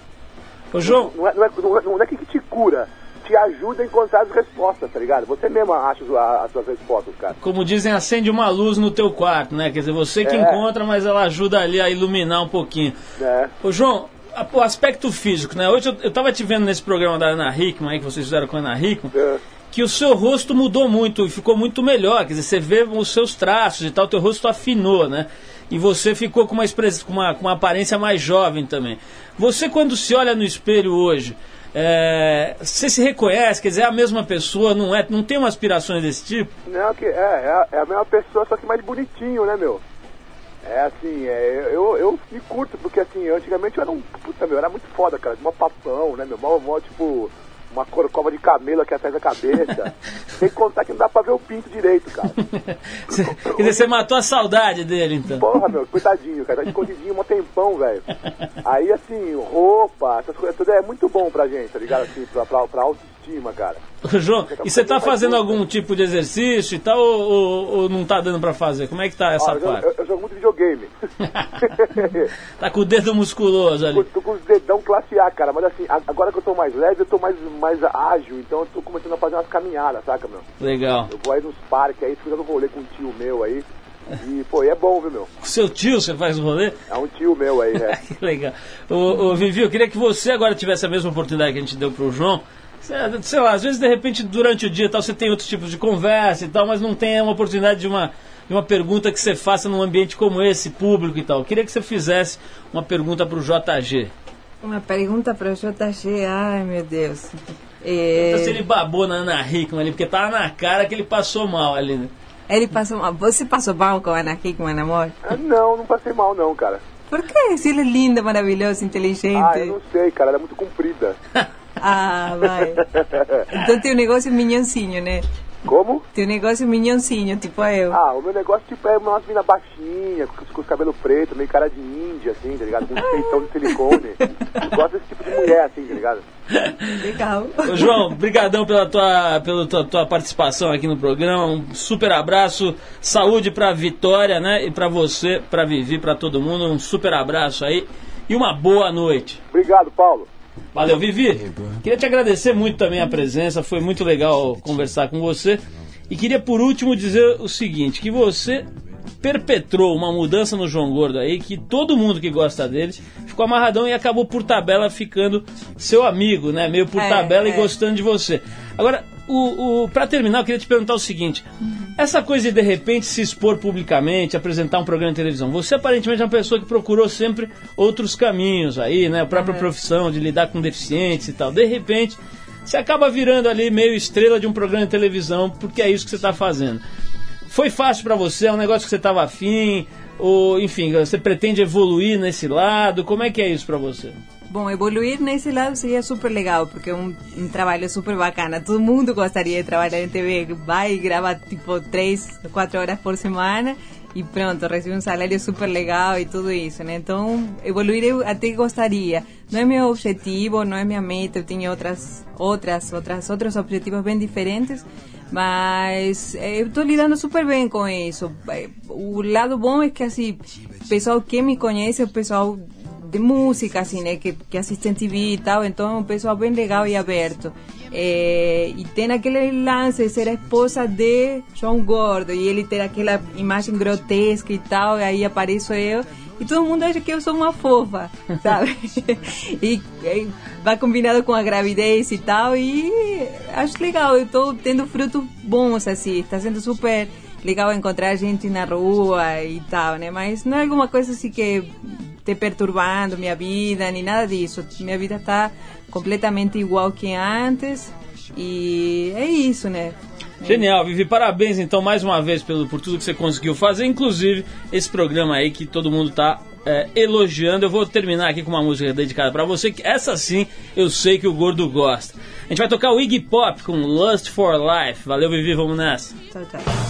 Ô, João, Não é, não, é, não, é, não é que te cura, te ajuda a encontrar as respostas, tá ligado? Você mesmo acha as, as suas respostas, cara. como dizem, acende uma luz no teu quarto, né? Quer dizer, você que É. encontra, mas ela ajuda ali a iluminar um pouquinho. É. Ô, João, o aspecto físico, né? Hoje eu, eu tava te vendo nesse programa da Ana Hickman aí, que vocês fizeram com a Ana Hickman, É. que o seu rosto mudou muito e ficou muito melhor. Quer dizer, você vê os seus traços e tal, teu rosto afinou, né? E você ficou com uma, com uma, com uma aparência mais jovem também. Você, quando se olha no espelho hoje, é, você se reconhece, quer dizer, é a mesma pessoa, não é? Não tem umas aspirações desse tipo? Não, é, é, a- é a mesma pessoa, só que mais bonitinho, né, meu? É assim, é, eu, eu me curto, porque assim, antigamente eu era um. Puta, meu, era muito foda, cara. Mó papão, né, meu? Mó, mó tipo, uma corcova de camelo aqui atrás da cabeça. *laughs* Sem contar que não dá pra ver o pinto direito, cara. *laughs* Você- quer dizer, você matou a saudade dele, então. Porra, meu, coitadinho, cara. Tá escondidinho um tempão, velho. *laughs* Aí, assim, roupa, essas coisas tudo é muito bom pra gente, tá ligado? Assim, pra, pra, pra autoestima, cara. João, e você tá fazendo algum tipo de exercício e tal, ou, ou- ou não tá dando pra fazer? Como é que tá essa Ó, eu, jogo, parte? eu, eu jogo muito videogame. *laughs* Tá com o dedo musculoso ali. tô, tô com os dedão classe A, cara. Mas assim, agora que eu tô mais leve, eu tô mais, mais ágil. Então eu tô começando a fazer umas caminhadas, saca, meu? Legal. Eu vou aí nos parques aí, fico dando rolê com um tio meu aí. E, pô, é bom, viu, meu? Com seu tio você faz o rolê? É um tio meu aí, né? *laughs* Que legal. Ô, ô, Vivi, eu queria que você agora tivesse a mesma oportunidade que a gente deu pro João. Sei, sei lá, às vezes de repente durante o dia tal, você tem outros tipos de conversa e tal, mas não tem uma oportunidade de uma, de uma pergunta que você faça num ambiente como esse, público e tal. Eu queria que você fizesse uma pergunta pro JG. Uma pergunta para o JG, ai meu Deus. É... Então, se ele babou na Ana Hickman ali, porque tava na cara que ele passou mal ali, né? Ele passou mal. Você passou mal com a Ana Hickman, amor? Ah, Não, não passei mal não, cara. Por quê? Se ela é linda, maravilhosa, inteligente. Ah, eu não sei, cara, ela é muito comprida. *laughs* Ah, vai. Então tem um negócio minhãozinho, né? Como? Tem um negócio minhãozinho, tipo eu. Ah, o meu negócio tipo é uma menina baixinha, com, com os cabelos pretos, meio cara de índia, assim, tá ligado? Com um peitão de silicone. Eu gosto desse tipo de mulher, assim, tá ligado? Legal. Ô, João, brigadão pela tua, pela tua, tua participação aqui no programa. Um super abraço, saúde pra Vitória, né? E pra você, pra Vivi, pra todo mundo. Um super abraço aí e uma boa noite. Obrigado, Paulo. Valeu, Vivi. Queria te agradecer muito também a presença, foi muito legal conversar com você. E queria por último dizer o seguinte, que você perpetrou uma mudança no João Gordo aí, que todo mundo que gosta dele ficou amarradão e acabou por tabela ficando seu amigo, né? Meio por É, tabela e é. gostando de você. Agora, o, o, pra terminar, eu queria te perguntar o seguinte: essa coisa de de repente se expor publicamente, apresentar um programa de televisão, você aparentemente é uma pessoa que procurou sempre outros caminhos aí, né? A própria profissão de lidar com deficientes e tal. De repente, você acaba virando ali meio estrela de um programa de televisão, porque é isso que você está fazendo. Foi fácil pra você? É um negócio que você estava afim? Ou, enfim, você pretende evoluir nesse lado? Como é que é isso pra você? Bom, evoluir nesse lado seria super legal, porque é um, trabalho super bacana. Todo mundo gostaria de trabalhar em TV. Vai e grava tipo três, quatro horas por semana e pronto, recebe um salário super legal e tudo isso, né? Então, evoluir eu até gostaria. Não é meu objetivo, não é minha meta. Eu tenho outras, outras, outras, outros objetivos bem diferentes. Mas eh, eu estou lidando super bem com isso. Eh, O lado bom é que assim, o pessoal que me conhece, o pessoal de música, assim, né, que, que assistem TV e tal, então é um pessoal bem legal e aberto. É, e tem aquele lance de ser a esposa de João Gordo, e ele ter aquela imagem grotesca e tal, e aí apareço eu, e todo mundo acha que eu sou uma fofa, sabe? e, e vai combinado com a gravidez e tal, e acho legal, eu estou tendo frutos bons, assim, está sendo super legal encontrar gente na rua e tal, né? Mas não é alguma coisa assim que te perturbando minha vida, nem nada disso. Minha vida está completamente igual que antes e é isso, né? Genial, Vivi, parabéns então mais uma vez pelo, por tudo que você conseguiu fazer, inclusive esse programa aí que todo mundo tá é, elogiando. Eu vou terminar aqui com uma música dedicada pra você, que essa sim eu sei que o gordo gosta. A gente vai tocar o Iggy Pop com Lust for Life. Valeu, Vivi, vamos nessa. Tchau, tchau.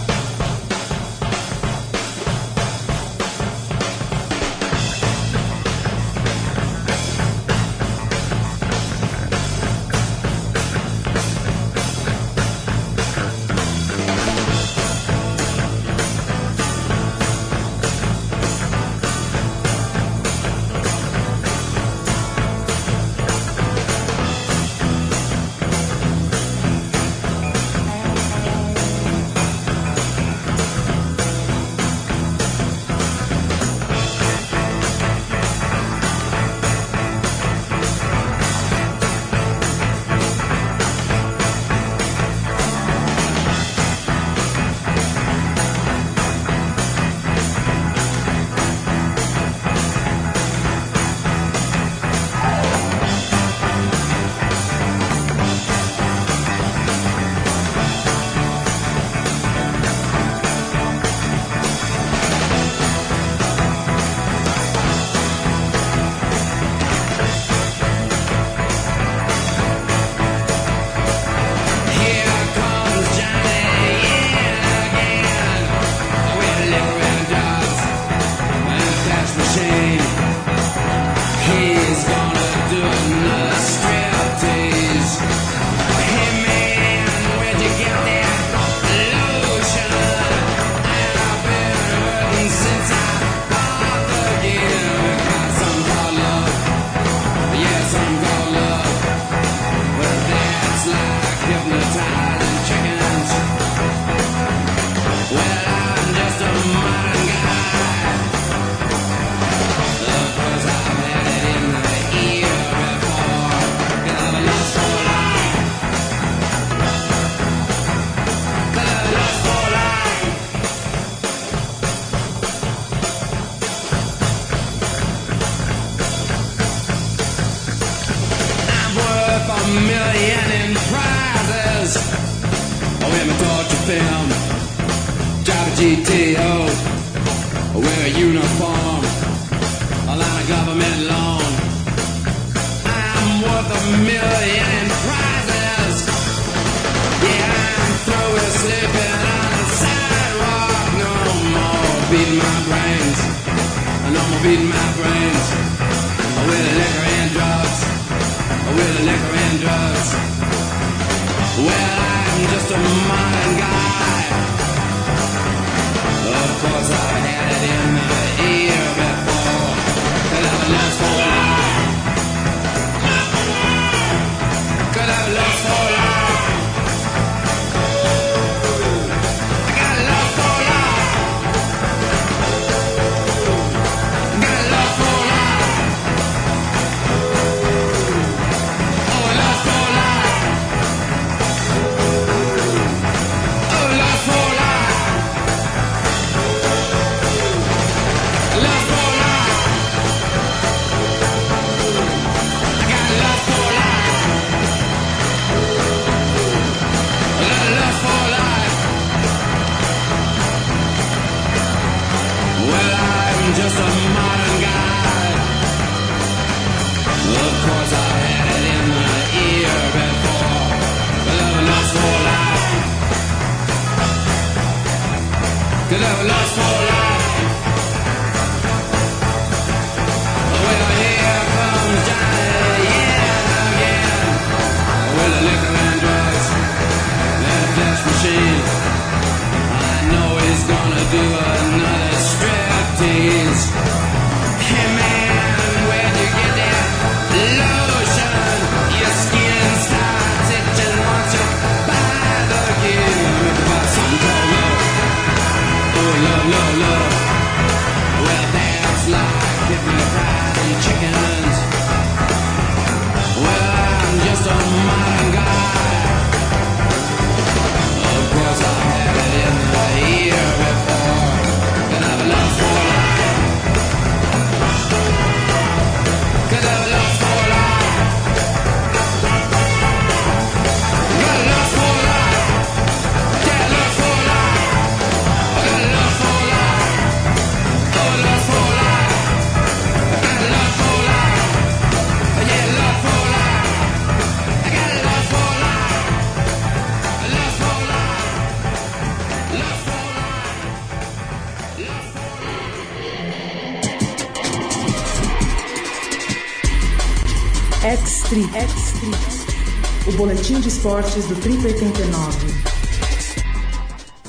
Esportes do Trip 89.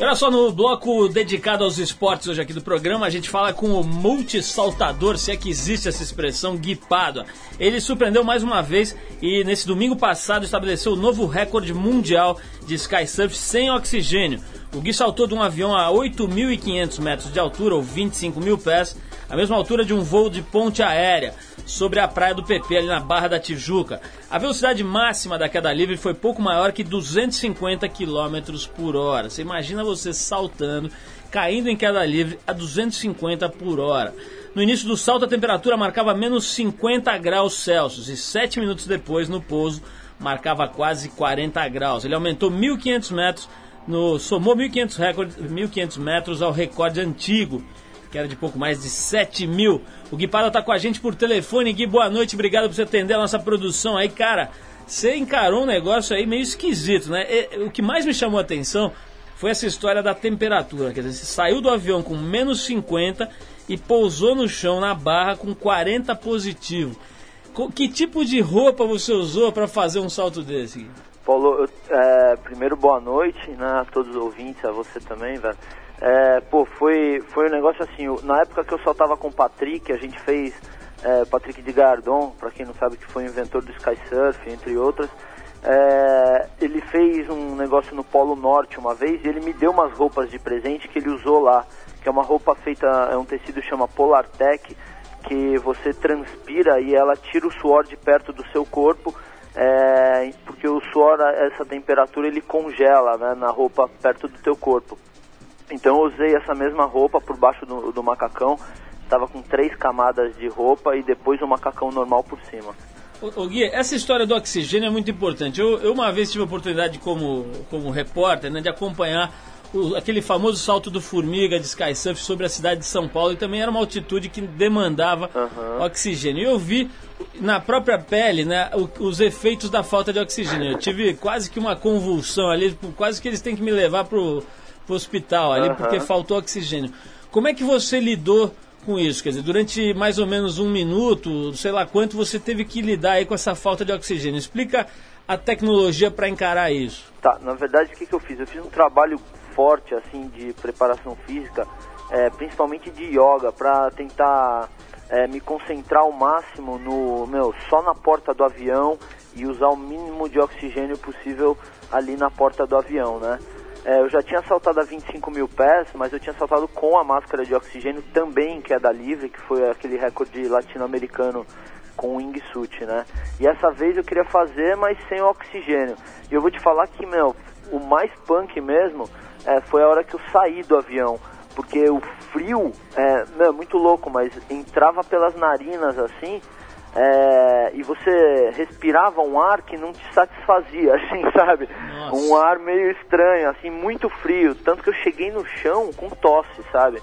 Olha só, no bloco dedicado aos esportes hoje aqui do programa, a gente fala com o multisaltador, se é que existe essa expressão, Gui Pádua. Ele surpreendeu mais uma vez e nesse domingo passado estabeleceu o novo recorde mundial de skysurf sem oxigênio. O Gui saltou de um avião a 8.500 metros de altura, ou 25 mil pés, a mesma altura de um voo de ponte aérea, sobre a praia do PP, ali na Barra da Tijuca. A velocidade máxima da queda livre foi pouco maior que 250 km por hora. Você imagina você saltando, caindo em queda livre a 250 por hora. No início do salto, a temperatura marcava menos 50 graus Celsius e 7 minutos depois, no pouso, marcava quase 40 graus. Ele aumentou 1.500 metros, no, somou 1.500 recorde- 1.500 metros ao recorde antigo, era de pouco mais de 7 mil. O Gui Parra tá com a gente por telefone. Gui, boa noite, obrigado por você atender a nossa produção aí, cara. Você encarou um negócio aí meio esquisito, né? E- o que mais me chamou a atenção foi essa história da temperatura. Quer dizer, você saiu do avião com menos 50 e pousou no chão na barra com 40 positivo. Que tipo de roupa você usou para fazer um salto desse? Paulo, eu- é, primeiro boa noite, né, a todos os ouvintes, a você também, velho. É, pô, foi, foi um negócio assim, na época que eu saltava com o Patrick, a gente fez, é, Patrick de Gardon, pra quem não sabe que foi o inventor do Skysurf, entre outras, é, ele fez um negócio no Polo Norte uma vez e ele me deu umas roupas de presente que ele usou lá, que é uma roupa feita, é um tecido chama Polartec, que você transpira e ela tira o suor de perto do seu corpo, é, porque o suor, essa temperatura, ele congela né, na roupa perto do teu corpo. Então eu usei essa mesma roupa por baixo do, do macacão, estava com três camadas de roupa e depois o macacão normal por cima. Ô, Gui, essa história do oxigênio é muito importante. Eu, eu uma vez tive a oportunidade como, como repórter né, de acompanhar o- aquele famoso salto do formiga de Skysurf sobre a cidade de São Paulo e também era uma altitude que demandava oxigênio. E eu vi na própria pele né, o- os efeitos da falta de oxigênio. Eu tive quase que uma convulsão ali, quase que eles têm que me levar pro, pro hospital ali porque faltou oxigênio. Como é que você lidou com isso? Quer dizer, durante mais ou menos um minuto, sei lá quanto, você teve que lidar aí com essa falta de oxigênio. Explica a tecnologia para encarar isso. Tá, na verdade o que, que eu fiz? Eu fiz um trabalho forte assim de preparação física, é, principalmente de yoga, pra tentar é, me concentrar ao máximo no meu só na porta do avião e usar o mínimo de oxigênio possível ali na porta do avião, né? É, eu já tinha saltado a 25 mil pés, mas eu tinha saltado com a máscara de oxigênio também, que é da Livre, que foi aquele recorde latino-americano com wingsuit, né? E essa vez eu queria fazer, mas sem oxigênio. E eu vou te falar que, meu, o mais punk mesmo é, foi a hora que eu saí do avião. Porque o frio, é, meu, é muito louco, mas entrava pelas narinas assim, é, e você respirava um ar que não te satisfazia, *laughs* assim, sabe? Nossa. Um ar meio estranho, assim, muito frio. Tanto que eu cheguei no chão com tosse, sabe?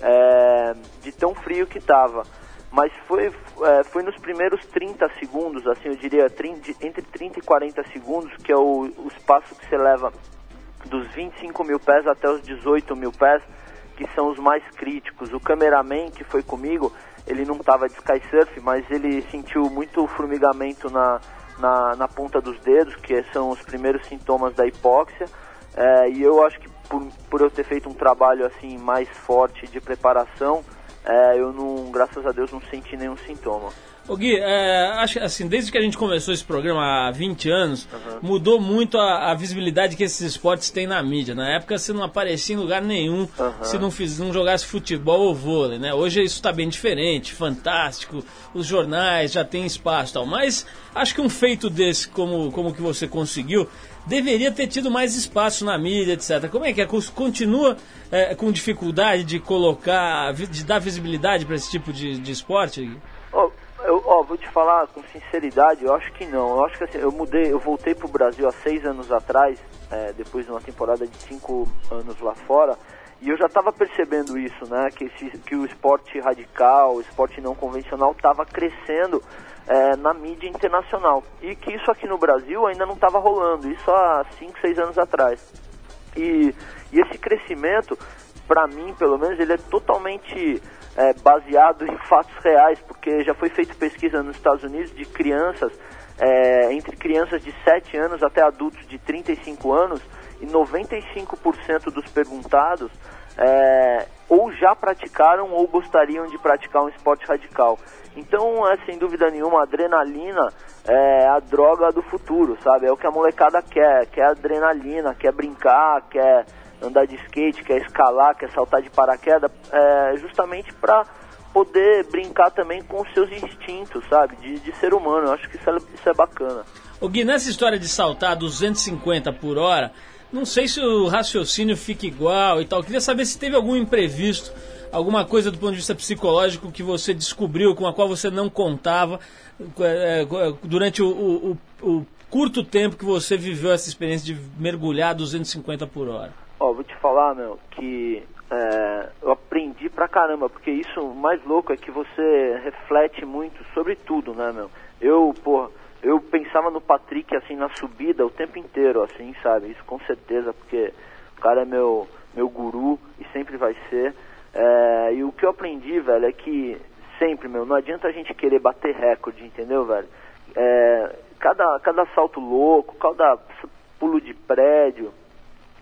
É, de tão frio que tava. Mas foi, é, foi nos primeiros 30 segundos, assim, eu diria, 30, entre 30 e 40 segundos, que é o, o espaço que você leva dos 25 mil pés até os 18 mil pés, que são os mais críticos. O cameraman que foi comigo, ele não estava de skysurf, mas ele sentiu muito formigamento na, na, na ponta dos dedos, que são os primeiros sintomas da hipóxia. É, e eu acho que por, por eu ter feito um trabalho assim mais forte de preparação, é, eu não, graças a Deus, não senti nenhum sintoma. Ô Gui, é, acho que, assim, desde que a gente começou esse programa há 20 anos, mudou muito a, a visibilidade que esses esportes têm na mídia. Na época você não aparecia em lugar nenhum se não, fiz, não jogasse futebol ou vôlei, né? Hoje isso está bem diferente, fantástico, os jornais já têm espaço e tal. Mas acho que um feito desse, como, como que você conseguiu, deveria ter tido mais espaço na mídia, etc. Como é que é? Continua é, com dificuldade de colocar, de dar visibilidade para esse tipo de, de esporte? Gui? Vou te falar com sinceridade, eu acho que não. Eu acho que assim, eu mudei, eu voltei pro Brasil há seis anos atrás, é, depois de uma temporada de cinco anos lá fora, e eu já estava percebendo isso, né? Que, esse, que o esporte radical, o esporte não convencional estava crescendo é, na mídia internacional. E que isso aqui no Brasil ainda não estava rolando, isso há cinco, seis anos atrás. E, e esse crescimento, para mim, pelo menos, ele é totalmente é, baseado em fatos reais, porque já foi feita pesquisa nos Estados Unidos de crianças, é, entre crianças de 7 anos até adultos de 35 anos, e 95% dos perguntados é, ou já praticaram ou gostariam de praticar um esporte radical. Então, é, sem dúvida nenhuma, a adrenalina é a droga do futuro, sabe? É o que a molecada quer, quer adrenalina, quer brincar, quer andar de skate, quer escalar, quer saltar de paraquedas, é, justamente para poder brincar também com os seus instintos, sabe? De, de ser humano. Eu acho que isso é, isso é bacana. O Gui, nessa história de saltar 250 por hora, não sei se o raciocínio fica igual e tal. Eu queria saber se teve algum imprevisto, alguma coisa do ponto de vista psicológico que você descobriu, com a qual você não contava é, é, durante o, o- o- o curto tempo que você viveu essa experiência de mergulhar 250 por hora. Ó, vou te falar, meu, que é, eu aprendi pra caramba, porque isso, o mais louco é que você reflete muito sobre tudo, né, meu? Eu, pô, eu pensava no Patrick, assim, na subida o tempo inteiro, assim, sabe? Isso com certeza, porque o cara é meu, meu guru e sempre vai ser. É, e o que eu aprendi, velho, é que sempre, meu, não adianta a gente querer bater recorde, entendeu, velho? É, cada, cada salto louco, cada pulo de prédio,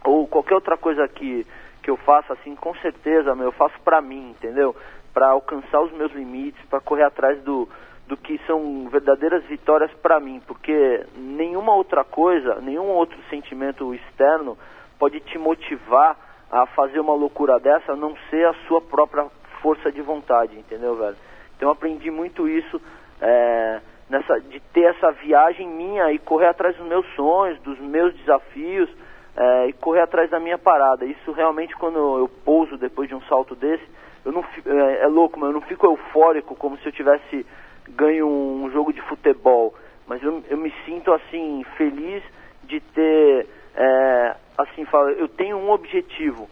ou qualquer outra coisa que, que eu faça, assim, com certeza, meu, eu faço pra mim, entendeu? Pra alcançar os meus limites, pra correr atrás do, do que são verdadeiras vitórias pra mim, porque nenhuma outra coisa, nenhum outro sentimento externo pode te motivar a fazer uma loucura dessa, a não ser a sua própria força de vontade, entendeu, velho? Então aprendi muito isso é, nessa, de ter essa viagem minha e correr atrás dos meus sonhos, dos meus desafios é, e correr atrás da minha parada. Isso realmente quando eu pouso depois de um salto desse, eu não fi- é, é louco, mas eu não fico eufórico como se eu tivesse ganho um jogo de futebol, mas eu, eu me sinto assim feliz de ter é, assim fala, eu tenho um objetivo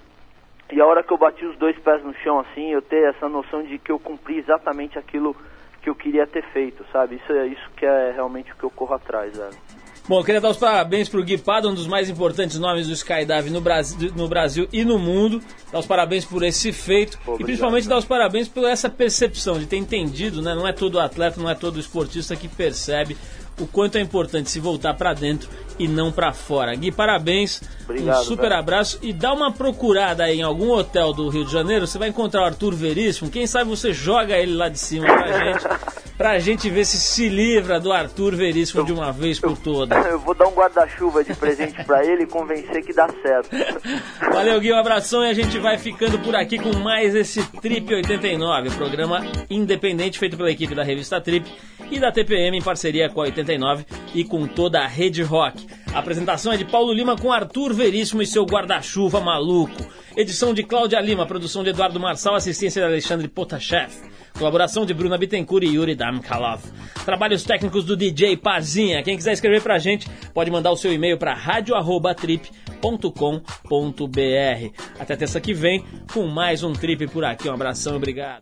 e a hora que eu bati os dois pés no chão assim, eu ter essa noção de que eu cumpri exatamente aquilo que eu queria ter feito, sabe? Isso é isso que é realmente o que eu corro atrás, velho. Bom, eu queria dar os parabéns pro Gui Pada, um dos mais importantes nomes do Skydive no Brasil, no Brasil e no mundo. Dar os parabéns por esse feito Obrigado, e principalmente cara. dar os parabéns por essa percepção de ter entendido, né? Não é todo atleta, não é todo esportista que percebe o quanto é importante se voltar pra dentro e não pra fora. Gui, parabéns, Obrigado, um super velho. abraço e dá uma procurada aí em algum hotel do Rio de Janeiro, você vai encontrar o Arthur Veríssimo, quem sabe você joga ele lá de cima pra gente, *laughs* pra gente ver se se livra do Arthur Veríssimo de uma vez por todas. Eu *laughs* vou dar um guarda-chuva de presente pra ele e convencer que dá certo. *laughs* Valeu, Gui, um abração e a gente vai ficando por aqui com mais esse Trip 89, programa independente feito pela equipe da revista Trip e da TPM em parceria com a 89 e com toda a Rede Rock. A apresentação é de Paulo Lima com Arthur Veríssimo e seu guarda-chuva maluco. Edição de Cláudia Lima, produção de Eduardo Marçal, assistência de Alexandre Potashev. Colaboração de Bruna Bittencourt e Yuri Damkalov. Trabalhos técnicos do DJ Pazinha. Quem quiser escrever pra gente, pode mandar o seu e-mail para radio@trip.com.br. Até terça que vem com mais um trip por aqui. Um abração e obrigado.